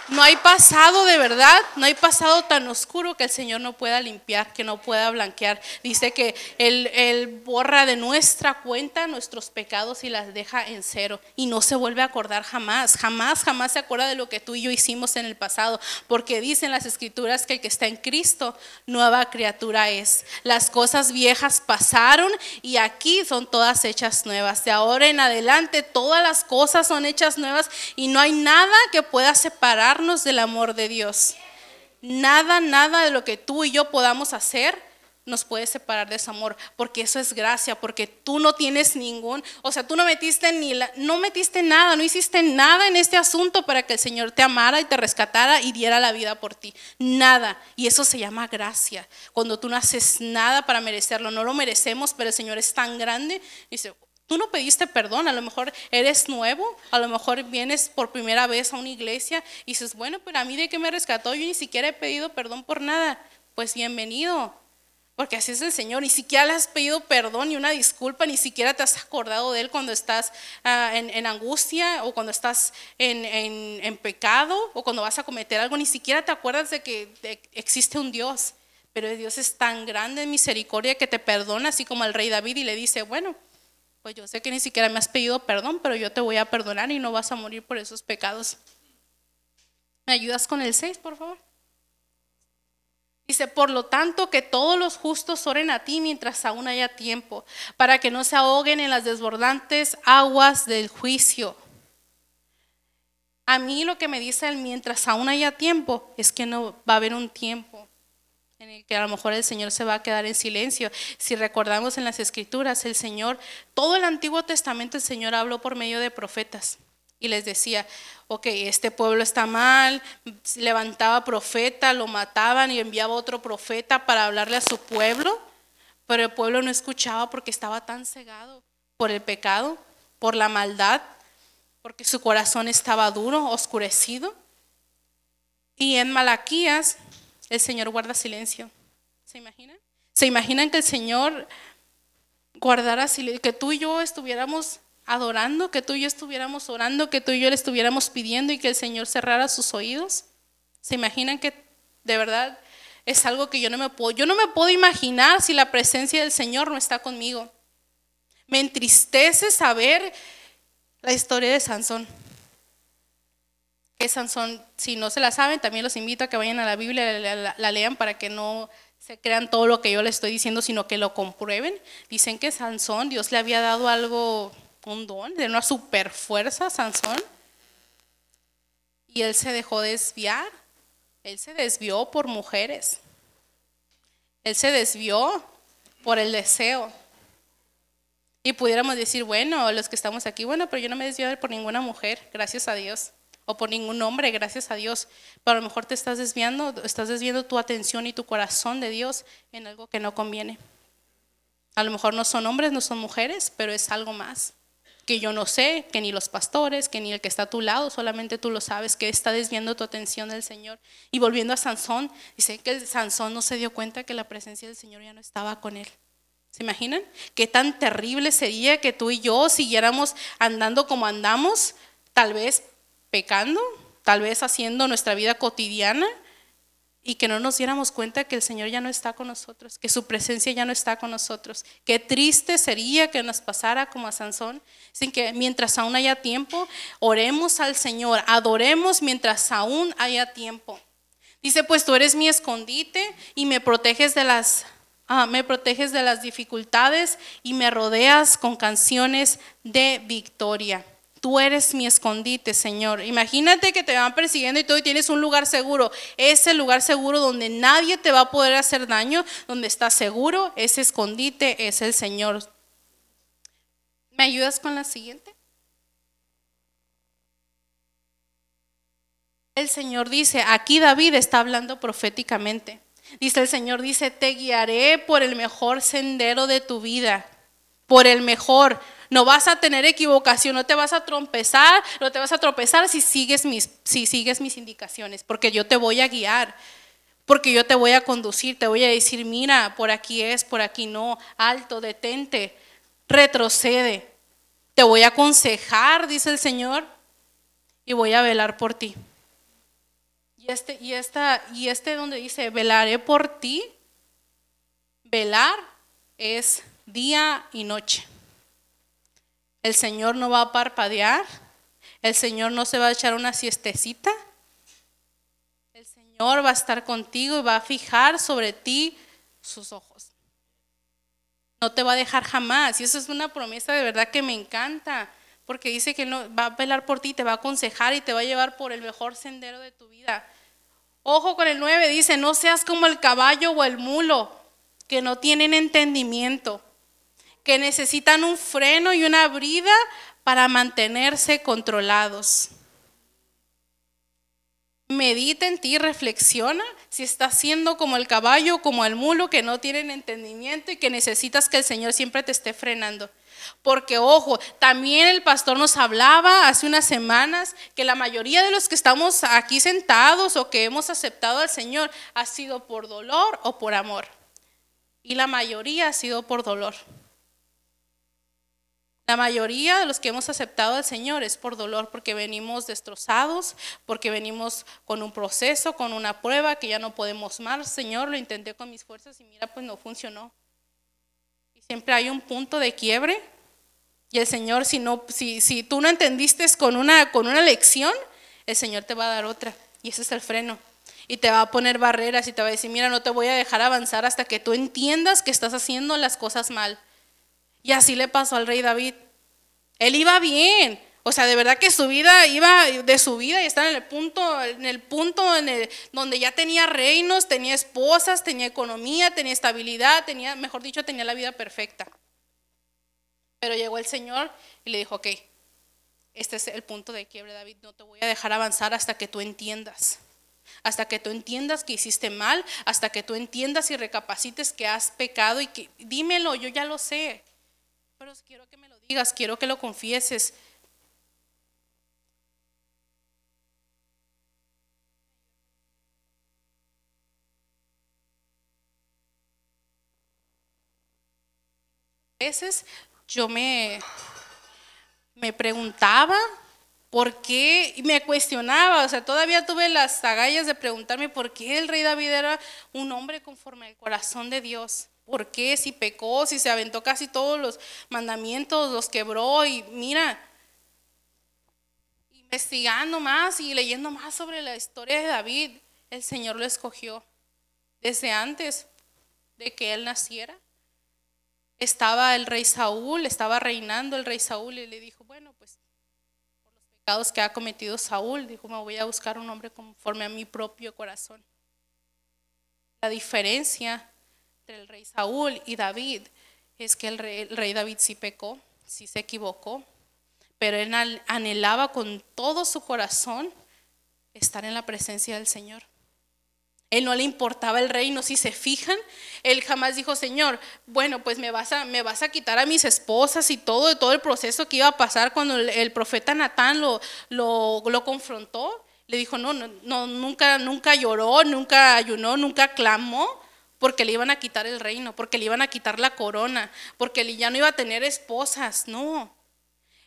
No hay pasado de verdad, no hay pasado tan oscuro que el Señor no pueda limpiar, que no pueda blanquear. Dice que él, borra de nuestra cuenta nuestros pecados y las deja en cero. Y no se vuelve a acordar jamás, jamás, jamás se acuerda de lo que tú y yo hicimos en el pasado. Porque dicen las escrituras que el que está en Cristo, nueva criatura es. Las cosas viejas pasaron y aquí son todas hechas nuevas. De ahora en adelante todas las cosas son hechas nuevas y no hay nada que pueda separar del amor de Dios. Nada, nada de lo que tú y yo podamos hacer nos puede separar de ese amor, porque eso es gracia, porque tú no tienes ningún, o sea, tú no metiste ni no metiste nada, no hiciste nada en este asunto para que el Señor te amara y te rescatara y diera la vida por ti. Nada, y eso se llama gracia. Cuando tú no haces nada para merecerlo, no lo merecemos, pero el Señor es tan grande, dice, Tú no pediste perdón, a lo mejor eres nuevo, a lo mejor vienes por primera vez a una iglesia y dices, bueno, pero a mí de qué me rescató, yo ni siquiera he pedido perdón por nada. Pues bienvenido, porque así es el Señor, ni siquiera le has pedido perdón ni una disculpa, ni siquiera te has acordado de Él cuando estás ah, en, angustia o cuando estás en, pecado o cuando vas a cometer algo, ni siquiera te acuerdas de que existe un Dios. Pero Dios es tan grande en misericordia que te perdona, así como el rey David y le dice, bueno, pues yo sé que ni siquiera me has pedido perdón, pero yo te voy a perdonar y no vas a morir por esos pecados. ¿Me ayudas con el 6, por favor? Dice, por lo tanto, que todos los justos oren a ti mientras aún haya tiempo, para que no se ahoguen en las desbordantes aguas del juicio. A mí lo que me dice el mientras aún haya tiempo es que no va a haber un tiempo que a lo mejor el Señor se va a quedar en silencio. Si recordamos en las escrituras, el Señor, todo el Antiguo Testamento el Señor habló por medio de profetas y les decía, ok, este pueblo está mal, levantaba profeta, lo mataban y enviaba otro profeta para hablarle a su pueblo, pero el pueblo no escuchaba porque estaba tan cegado por el pecado, por la maldad, porque su corazón estaba duro, oscurecido. Y en Malaquías el Señor guarda silencio. ¿Se imaginan? ¿Se imaginan que el Señor guardara silencio? Que tú y yo estuviéramos adorando, que tú y yo estuviéramos orando, que tú y yo le estuviéramos pidiendo y que el Señor cerrara sus oídos. ¿Se imaginan que de verdad es algo que yo no me puedo, yo no me puedo imaginar si la presencia del Señor no está conmigo? Me entristece saber la historia de Sansón que Sansón, si no se la saben, también los invito a que vayan a la Biblia, la, la, lean para que no se crean todo lo que yo les estoy diciendo, sino que lo comprueben. Dicen que Sansón, Dios le había dado algo un don, de una super fuerza, Sansón. Y él se dejó desviar. Él se desvió por mujeres. Él se desvió por el deseo. Y pudiéramos decir, bueno, los que estamos aquí, bueno, pero yo no me desvío por ninguna mujer, gracias a Dios, o por ningún hombre, gracias a Dios. Pero a lo mejor te estás desviando, estás desviando tu atención y tu corazón de Dios en algo que no conviene. A lo mejor no son hombres, no son mujeres, pero es algo más que yo no sé, que ni los pastores, que ni el que está a tu lado, solamente tú lo sabes, que está desviando tu atención del Señor. Y volviendo a Sansón, dice que Sansón no se dio cuenta que la presencia del Señor ya no estaba con él. ¿Se imaginan? Qué tan terrible sería que tú y yo siguiéramos andando como andamos, tal vez pecando, tal vez haciendo nuestra vida cotidiana y que no nos diéramos cuenta que el Señor ya no está con nosotros, que su presencia ya no está con nosotros. Qué triste sería que nos pasara como a Sansón, sin que mientras aún haya tiempo, oremos al Señor, adoremos mientras aún haya tiempo. Dice, pues tú eres mi escondite y me proteges de las ah, me proteges de las dificultades y me rodeas con canciones de victoria tú eres mi escondite, Señor. Imagínate que te van persiguiendo y tú tienes un lugar seguro. Ese lugar seguro donde nadie te va a poder hacer daño, donde estás seguro, ese escondite es el Señor. ¿Me ayudas con la siguiente? El Señor dice, aquí David está hablando proféticamente. Dice el Señor, dice, te guiaré por el mejor sendero de tu vida, por el mejor. No vas a tener equivocación, no te vas a trompezar, no te vas a tropezar si sigues mis, si sigues mis indicaciones, porque yo te voy a guiar, porque yo te voy a conducir, te voy a decir, mira, por aquí es, por aquí no, alto, detente, retrocede. Te voy a aconsejar, dice el Señor, y voy a velar por ti. Y este, y esta, y este donde dice, velaré por ti, velar es día y noche. El Señor no va a parpadear. El Señor no se va a echar una siestecita. El Señor va a estar contigo y va a fijar sobre ti sus ojos. No te va a dejar jamás. Y eso es una promesa de verdad que me encanta. Porque dice que no, va a velar por ti, te va a aconsejar y te va a llevar por el mejor sendero de tu vida. Ojo con el 9, dice, no seas como el caballo o el mulo, que no tienen entendimiento que necesitan un freno y una brida para mantenerse controlados. Medita en ti, reflexiona si estás siendo como el caballo, como el mulo, que no tienen entendimiento y que necesitas que el Señor siempre te esté frenando. Porque, ojo, también el pastor nos hablaba hace unas semanas que la mayoría de los que estamos aquí sentados o que hemos aceptado al Señor ha sido por dolor o por amor. Y la mayoría ha sido por dolor. La mayoría de los que hemos aceptado al Señor es por dolor, porque venimos destrozados, porque venimos con un proceso, con una prueba que ya no podemos más. Señor, lo intenté con mis fuerzas y mira, pues no funcionó. Y siempre hay un punto de quiebre. Y el Señor, si, no, si, si tú no entendiste con una, con una lección, el Señor te va a dar otra. Y ese es el freno. Y te va a poner barreras y te va a decir, mira, no te voy a dejar avanzar hasta que tú entiendas que estás haciendo las cosas mal. Y así le pasó al rey David. Él iba bien. O sea, de verdad que su vida iba de su vida y estaba en el punto, en el punto en el, donde ya tenía reinos, tenía esposas, tenía economía, tenía estabilidad, tenía, mejor dicho, tenía la vida perfecta. Pero llegó el Señor y le dijo, ok, este es el punto de quiebre, David, no te voy a dejar avanzar hasta que tú entiendas. Hasta que tú entiendas que hiciste mal, hasta que tú entiendas y recapacites que has pecado y que dímelo, yo ya lo sé quiero que me lo digas, quiero que lo confieses. A veces yo me, me preguntaba por qué, y me cuestionaba, o sea, todavía tuve las agallas de preguntarme por qué el rey David era un hombre conforme al corazón de Dios. ¿Por qué? Si pecó, si se aventó casi todos los mandamientos, los quebró y mira, investigando más y leyendo más sobre la historia de David, el Señor lo escogió desde antes de que él naciera. estaba el rey Saúl, estaba reinando el rey Saúl y le dijo, bueno, pues por los pecados que ha cometido Saúl, dijo, me voy a buscar un hombre conforme a mi propio corazón. La diferencia entre el rey Saúl y David es que el rey, David sí pecó, sí se equivocó, pero él anhelaba con todo su corazón estar en la presencia del Señor. Él no le importaba el reino, si se fijan, él jamás dijo, Señor, bueno, pues me vas a, quitar a mis esposas y todo, el proceso que iba a pasar cuando el, profeta Natán lo, confrontó. Le dijo, no, nunca, nunca lloró, nunca ayunó, nunca clamó, porque le iban a quitar el reino, porque le iban a quitar la corona, porque él ya no iba a tener esposas, no.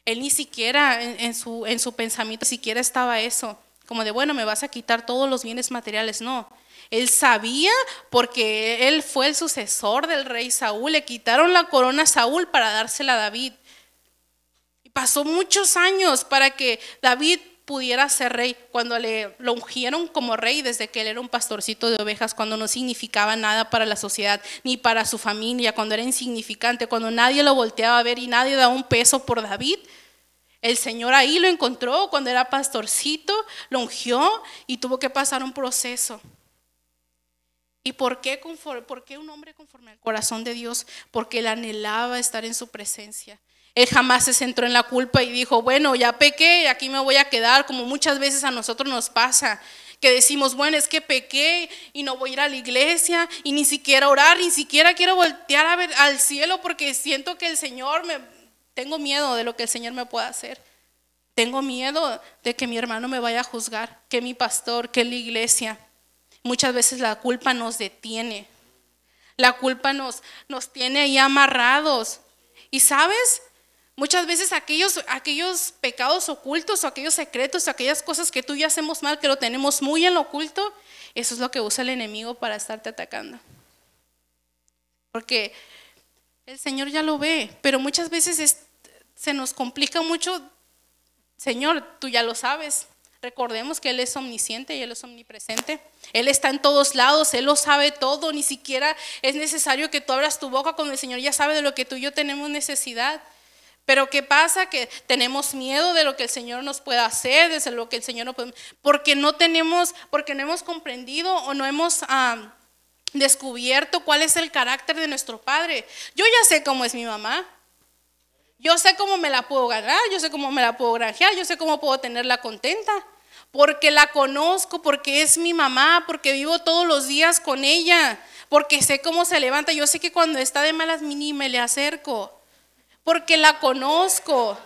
Él ni siquiera en, su, en su pensamiento siquiera estaba eso, como de, bueno, me vas a quitar todos los bienes materiales, no. Él sabía porque él fue el sucesor del rey Saúl, le quitaron la corona a Saúl para dársela a David. Y pasó muchos años para que David pudiera ser rey, cuando le lo ungieron como rey desde que él era un pastorcito de ovejas, cuando no significaba nada para la sociedad ni para su familia, cuando era insignificante, cuando nadie lo volteaba a ver y nadie daba un peso por David. El Señor ahí lo encontró cuando era pastorcito, lo ungió y tuvo que pasar un proceso. ¿Y por qué, por qué un hombre conforme al corazón de Dios? Porque él anhelaba estar en su presencia. Él jamás se centró en la culpa y dijo, bueno, ya pequé, aquí me voy a quedar, como muchas veces a nosotros nos pasa, que decimos, bueno, es que pequé y no voy a ir a la iglesia y ni siquiera orar, ni siquiera quiero voltear a ver al cielo porque siento que el Señor me, tengo miedo de lo que el Señor me pueda hacer. Tengo miedo de que mi hermano me vaya a juzgar, que mi pastor, que la iglesia. Muchas veces la culpa nos detiene. La culpa nos, nos tiene ahí amarrados. Y sabes, Muchas veces aquellos, aquellos pecados ocultos o aquellos secretos, aquellas cosas que tú y hacemos mal, que lo tenemos muy en lo oculto, eso es lo que usa el enemigo para estarte atacando. Porque el Señor ya lo ve, pero muchas veces se nos complica mucho, Señor, tú ya lo sabes. Recordemos que Él es omnisciente y Él es omnipresente. Él está en todos lados, Él lo sabe todo, ni siquiera es necesario que tú abras tu boca cuando el Señor ya sabe de lo que tú y yo tenemos necesidad. Pero ¿qué pasa? Que tenemos miedo de lo que el Señor nos pueda hacer, de lo que el Señor no puede, porque no tenemos, porque no hemos comprendido o no hemos descubierto cuál es el carácter de nuestro Padre. Yo ya sé cómo es mi mamá. Yo sé cómo me la puedo ganar, yo sé cómo me la puedo granjear, yo sé cómo puedo tenerla contenta. Porque la conozco, porque es mi mamá, porque vivo todos los días con ella, porque sé cómo se levanta. Yo sé que cuando está de malas mini me le acerco porque la conozco.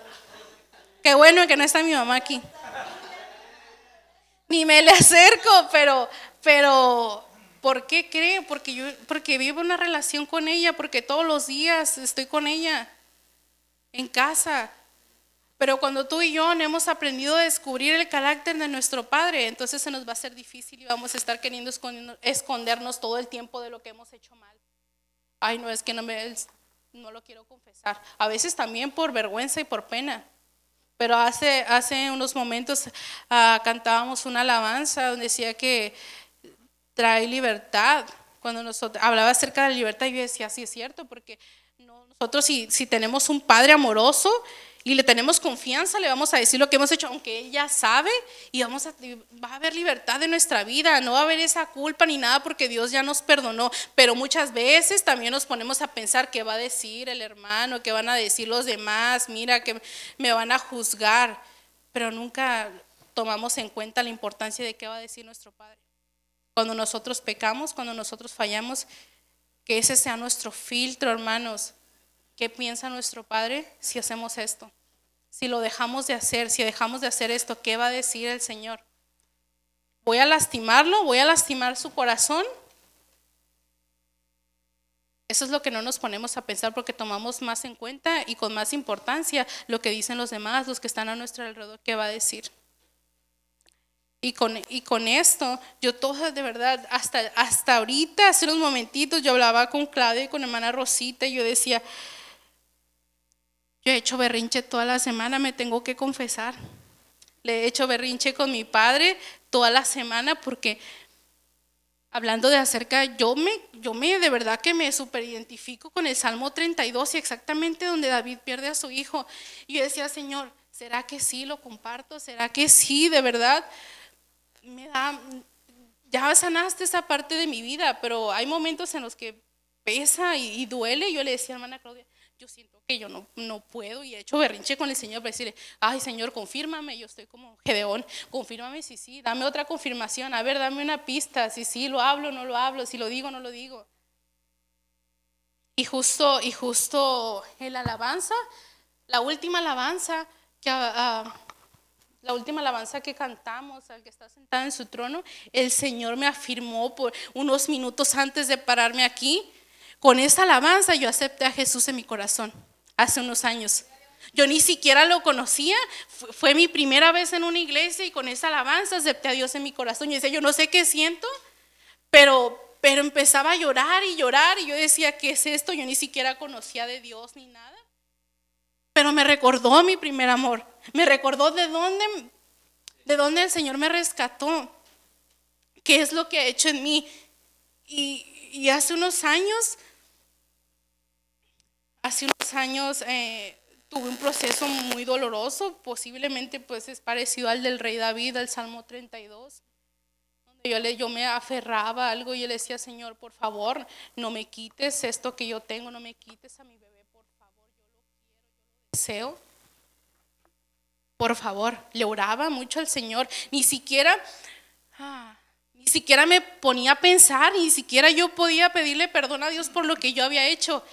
Qué bueno que no está mi mamá aquí. Ni me le acerco, pero, pero, ¿por qué cree? Porque yo, porque vivo una relación con ella, porque todos los días estoy con ella en casa. Pero cuando tú y yo no hemos aprendido a descubrir el carácter de nuestro Padre, entonces se nos va a ser difícil y vamos a estar queriendo escondernos todo el tiempo de lo que hemos hecho mal. Ay, no, es que no me, no lo quiero confesar. A veces también por vergüenza y por pena. Pero hace, hace unos momentos ah, cantábamos una alabanza donde decía que trae libertad. Cuando nosotros hablaba acerca de la libertad, yo decía, sí es cierto, porque nosotros si, si tenemos un padre amoroso, y le tenemos confianza, le vamos a decir lo que hemos hecho, aunque ella sabe, y vamos a, va a haber libertad en nuestra vida, no va a haber esa culpa ni nada porque Dios ya nos perdonó, pero muchas veces también nos ponemos a pensar qué va a decir el hermano, qué van a decir los demás, mira que me van a juzgar, pero nunca tomamos en cuenta la importancia de qué va a decir nuestro Padre. Cuando nosotros pecamos, cuando nosotros fallamos, que ese sea nuestro filtro, hermanos ¿Qué piensa nuestro Padre si hacemos esto? Si lo dejamos de hacer, si dejamos de hacer esto, ¿qué va a decir el Señor? ¿Voy a lastimarlo? ¿Voy a lastimar su corazón? Eso es lo que no nos ponemos a pensar porque tomamos más en cuenta y con más importancia lo que dicen los demás, los que están a nuestro alrededor, ¿qué va a decir? Y con, y con esto, yo toda de verdad, hasta, hasta ahorita, hace unos momentitos, yo hablaba con Claudia y con hermana Rosita y yo decía, yo he hecho berrinche toda la semana, me tengo que confesar. Le he hecho berrinche con mi padre toda la semana porque hablando de acerca, yo me, yo me de verdad que me super identifico con el Salmo 32 y exactamente donde David pierde a su hijo. Y yo decía, Señor, ¿será que sí lo comparto? ¿Será que sí, de verdad? Me da, ya sanaste esa parte de mi vida, pero hay momentos en los que pesa y, duele. Yo le decía, hermana Claudia, yo siento que yo no, no puedo y he hecho berrinche con el Señor para decirle, ay Señor, confírmame, yo estoy como Gedeón, confírmame si sí, dame otra confirmación, a ver, dame una pista, si sí, lo hablo, no lo hablo, si lo digo, no lo digo. Y justo, y justo en la alabanza, la última alabanza que... Uh, la última alabanza que cantamos, al que está sentado en su trono, el Señor me afirmó por unos minutos antes de pararme aquí, con esa alabanza yo acepté a Jesús en mi corazón hace unos años. Yo ni siquiera lo conocía, fue, mi primera vez en una iglesia y con esa alabanza acepté a Dios en mi corazón. Y decía, yo no sé qué siento, pero, pero empezaba a llorar y llorar y yo decía, ¿qué es esto? Yo ni siquiera conocía de Dios ni nada. Pero me recordó mi primer amor, me recordó de dónde, de dónde el Señor me rescató, qué es lo que ha hecho en mí. Y, y hace unos años hace unos años eh, tuve un proceso muy doloroso, posiblemente pues es parecido al del rey David, al Salmo 32, donde yo, le, yo me aferraba a algo y yo le decía, Señor, por favor, no me quites esto que yo tengo, no me quites a mi bebé, por favor, yo lo quiero, deseo. Por favor, le oraba mucho al Señor, ni siquiera... Ah, ni siquiera me ponía a pensar, ni siquiera yo podía pedirle perdón a Dios por lo que yo había hecho.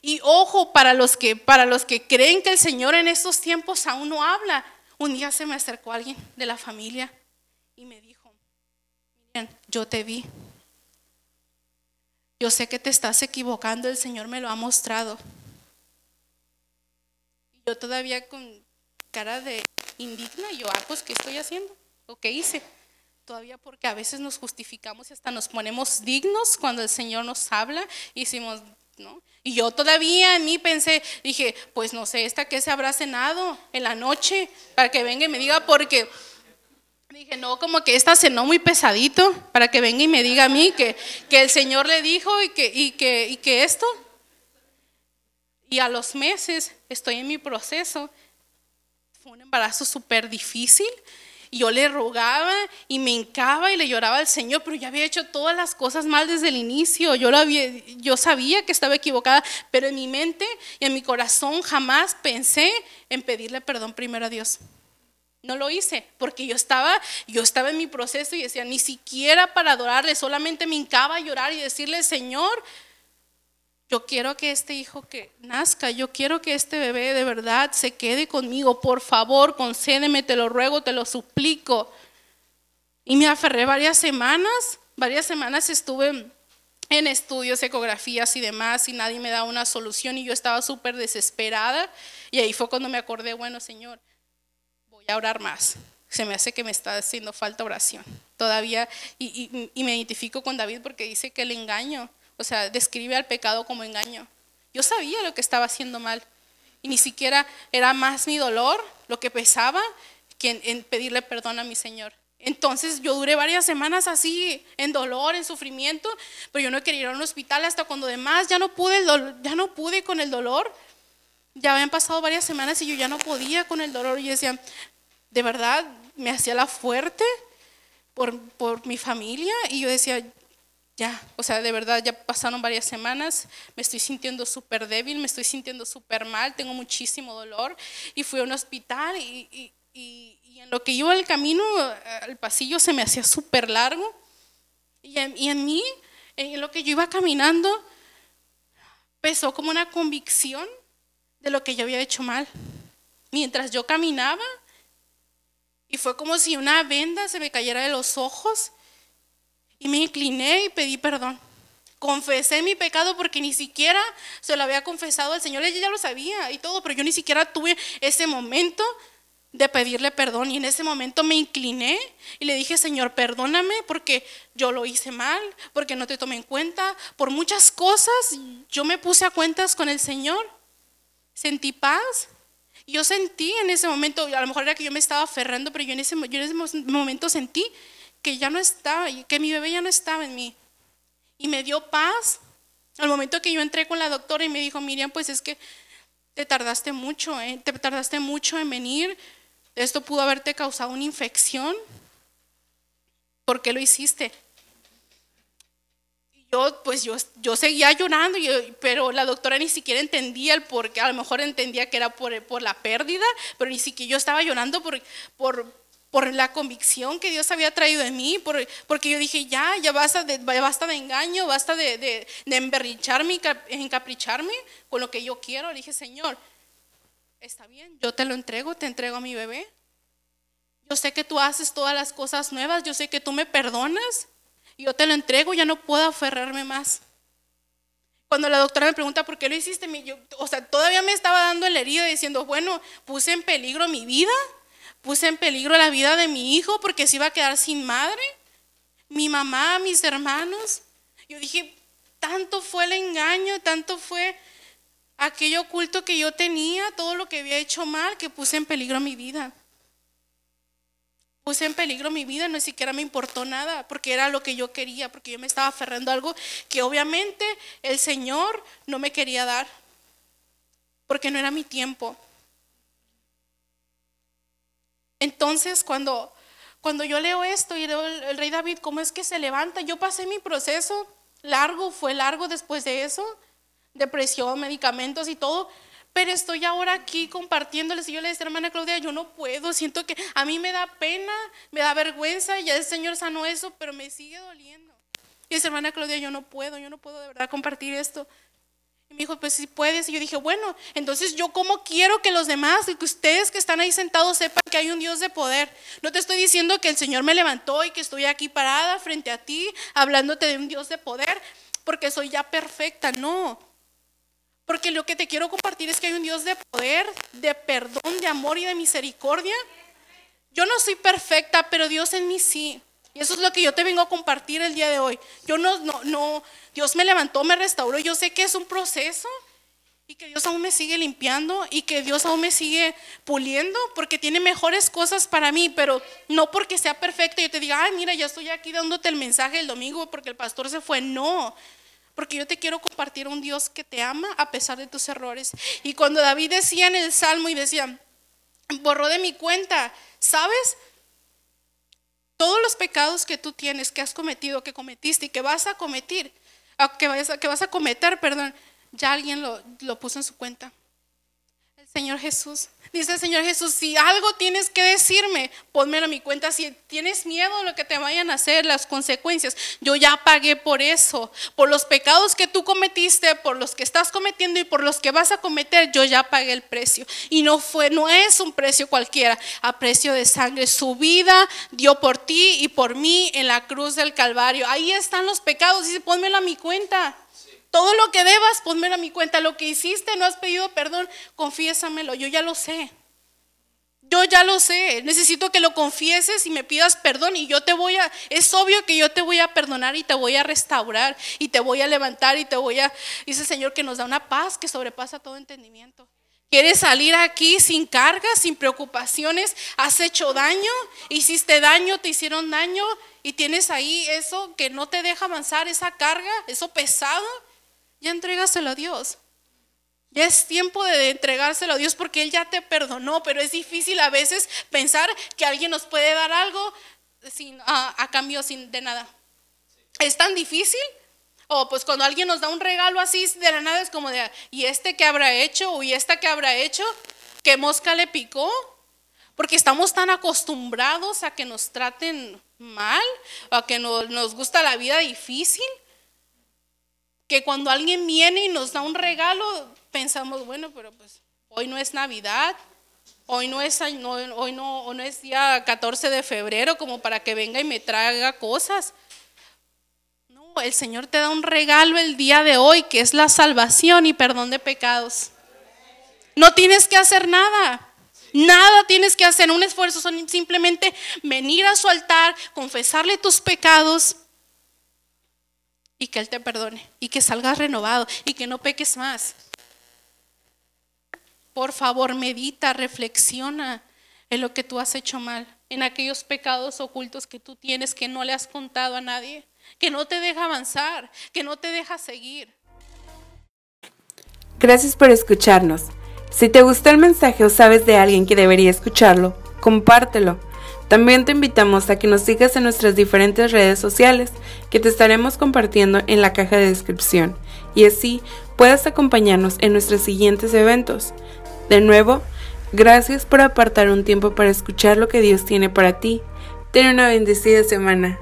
Y ojo, para los que, para los que creen que el Señor en estos tiempos aún no habla, un día se me acercó alguien de la familia y me dijo, miren, yo te vi. Yo sé que te estás equivocando, el Señor me lo ha mostrado. Y yo todavía con cara de indigna, yo, ah, pues, ¿qué estoy haciendo? ¿O qué hice? Todavía porque a veces nos justificamos y hasta nos ponemos dignos cuando el Señor nos habla y decimos, y yo todavía en mí pensé, dije, pues no sé, esta que se habrá cenado en la noche para que venga y me diga, porque dije, no, como que esta cenó muy pesadito para que venga y me diga a mí que, que el Señor le dijo y que, y, que, y que esto. Y a los meses estoy en mi proceso. Fue un embarazo súper difícil y yo le rogaba y me hincaba y le lloraba al Señor, pero ya había hecho todas las cosas mal desde el inicio. Yo, lo había, yo sabía que estaba equivocada, pero en mi mente y en mi corazón jamás pensé en pedirle perdón primero a Dios. No lo hice porque yo estaba, yo estaba en mi proceso y decía, ni siquiera para adorarle, solamente me hincaba a llorar y decirle, Señor, yo quiero que este hijo que nazca, yo quiero que este bebé de verdad se quede conmigo. Por favor, concédeme, te lo ruego, te lo suplico. Y me aferré varias semanas, varias semanas estuve en estudios, ecografías y demás, y nadie me daba una solución y yo estaba súper desesperada. Y ahí fue cuando me acordé, bueno, Señor, voy a orar más. Se me hace que me está haciendo falta oración. Todavía, y, y me identifico con David porque dice que el engaño o sea, describe al pecado como engaño. Yo sabía lo que estaba haciendo mal. Y ni siquiera era más mi dolor lo que pesaba que en, pedirle perdón a mi Señor. Entonces yo duré varias semanas así, en dolor, en sufrimiento, pero yo no quería ir a un hospital hasta cuando además ya no pude, ya no pude con el dolor. Ya habían pasado varias semanas y yo ya no podía con el dolor. Y decía, de verdad, me hacía la fuerte por, por mi familia. Y yo decía, ya, o sea, de verdad ya pasaron varias semanas, me estoy sintiendo súper débil, me estoy sintiendo súper mal, tengo muchísimo dolor y fui a un hospital y, en lo que iba el camino, el pasillo se me hacía súper largo y en, y en mí, en lo que yo iba caminando, pesó como una convicción de lo que yo había hecho mal. Mientras yo caminaba y fue como si una venda se me cayera de los ojos y me incliné y pedí perdón. Confesé mi pecado porque ni siquiera se lo había confesado al Señor. Ella ya lo sabía y todo, pero yo ni siquiera tuve ese momento de pedirle perdón. Y en ese momento me incliné y le dije, Señor, perdóname porque yo lo hice mal, porque no te tomé en cuenta. Por muchas cosas yo me puse a cuentas con el Señor. Sentí paz. Yo sentí en ese momento, a lo mejor era que yo me estaba aferrando, pero yo en ese, yo en ese momento sentí que ya no estaba, que mi bebé ya no estaba en mí, Y me dio paz. Al momento que yo entré con la doctora y me dijo, Miriam, pues es que te tardaste mucho, ¿eh? te tardaste mucho en venir. Esto pudo haberte causado una infección. ¿Por qué lo hiciste? yo, pues yo, yo seguía llorando, pero la doctora ni siquiera entendía el por qué, a lo mejor entendía que era por, por la pérdida, pero ni siquiera yo estaba llorando por, por, por la convicción que Dios había traído en mí, por, porque yo dije, ya, ya basta de, basta de engaño, basta de, de, de encapricharme con lo que yo quiero. Le dije, Señor, está bien, yo te lo entrego, te entrego a mi bebé. Yo sé que tú haces todas las cosas nuevas, yo sé que tú me perdonas, yo te lo entrego, ya no puedo aferrarme más. Cuando la doctora me pregunta por qué lo hiciste, yo, o sea, todavía me estaba dando el herido diciendo, bueno, puse en peligro mi vida, puse en peligro la vida de mi hijo porque se iba a quedar sin madre, mi mamá, mis hermanos. Yo dije, tanto fue el engaño, tanto fue aquello oculto que yo tenía, todo lo que había hecho mal, que puse en peligro mi vida puse en peligro mi vida, no siquiera me importó nada, porque era lo que yo quería, porque yo me estaba aferrando a algo que obviamente el Señor no me quería dar, porque no era mi tiempo. Entonces, cuando, cuando yo leo esto y leo el, el rey David, ¿cómo es que se levanta? Yo pasé mi proceso largo, fue largo después de eso, depresión, medicamentos y todo, pero estoy ahora aquí compartiéndoles y yo le decía, hermana Claudia, yo no puedo, siento que a mí me da pena, me da vergüenza, ya el Señor sanó eso, pero me sigue doliendo. Y dice, hermana Claudia, yo no puedo, yo no puedo de verdad compartir esto. Y me dijo, pues si puedes. Y yo dije, bueno, entonces yo cómo quiero que los demás que ustedes que están ahí sentados sepan que hay un Dios de poder. No te estoy diciendo que el Señor me levantó y que estoy aquí parada frente a ti hablándote de un Dios de poder porque soy ya perfecta. No, porque lo que te quiero compartir es que hay un Dios de poder, de perdón, de amor y de misericordia. Yo no soy perfecta, pero Dios en mí sí. Y eso es lo que yo te vengo a compartir el día de hoy. Yo no, no, no, Dios me levantó, me restauró. Yo sé que es un proceso y que Dios aún me sigue limpiando y que Dios aún me sigue puliendo porque tiene mejores cosas para mí, pero no porque sea perfecto. Yo te diga, ay, mira, ya estoy aquí dándote el mensaje el domingo porque el pastor se fue. No, porque yo te quiero compartir un Dios que te ama a pesar de tus errores. Y cuando David decía en el Salmo y decía, borró de mi cuenta, ¿sabes? Todos los pecados que tú tienes, que has cometido, que cometiste y que vas a cometer, que vas a, que vas a cometer, perdón, ya alguien lo, lo puso en su cuenta. Señor Jesús. Dice Señor Jesús, si algo tienes que decirme, ponmelo a mi cuenta. Si tienes miedo de lo que te vayan a hacer, las consecuencias, yo ya pagué por eso. Por los pecados que tú cometiste, por los que estás cometiendo y por los que vas a cometer, yo ya pagué el precio. Y no fue, no es un precio cualquiera, a precio de sangre. Su vida dio por ti y por mí en la cruz del Calvario. Ahí están los pecados. Dice, ponmelo a mi cuenta. Todo lo que debas, ponmelo a mi cuenta. Lo que hiciste, no has pedido perdón, confiésamelo. Yo ya lo sé. Yo ya lo sé. Necesito que lo confieses y me pidas perdón y yo te voy a, es obvio que yo te voy a perdonar y te voy a restaurar y te voy a levantar y te voy a, dice el Señor que nos da una paz que sobrepasa todo entendimiento. Quieres salir aquí sin cargas, sin preocupaciones, has hecho daño, hiciste daño, te hicieron daño y tienes ahí eso que no te deja avanzar, esa carga, eso pesado ya entrégaselo a Dios. Ya es tiempo de entregárselo a Dios porque Él ya te perdonó, pero es difícil a veces pensar que alguien nos puede dar algo sin, a, cambio sin, de nada. ¿Es tan difícil? O pues cuando alguien nos da un regalo así de la nada es como de, ¿y este que habrá hecho? ¿O y esta que habrá hecho? ¿Qué mosca le picó? Porque estamos tan acostumbrados a que nos traten mal, a que nos gusta la vida difícil, que cuando alguien viene y nos da un regalo, pensamos, bueno, pero pues hoy no es Navidad, hoy no es, hoy no, no es día 14 de febrero como para que venga y me traiga cosas. No, el Señor te da un regalo el día de hoy, que es la salvación y perdón de pecados. No tienes que hacer nada. Nada tienes que hacer, un esfuerzo, son simplemente venir a su altar, confesarle tus pecados y que Él te perdone y que salgas renovado y que no peques más. Por favor, medita, reflexiona en lo que tú has hecho mal, en aquellos pecados ocultos que tú tienes que no le has contado a nadie, que no te deja avanzar, que no te deja seguir. Gracias por escucharnos. Si te gustó el mensaje o sabes de alguien que debería escucharlo, compártelo. También te invitamos a que nos sigas en nuestras diferentes redes sociales que te estaremos compartiendo en la caja de descripción y así puedas acompañarnos en nuestros siguientes eventos. De nuevo, gracias por apartar un tiempo para escuchar lo que Dios tiene para ti. Ten una bendecida semana.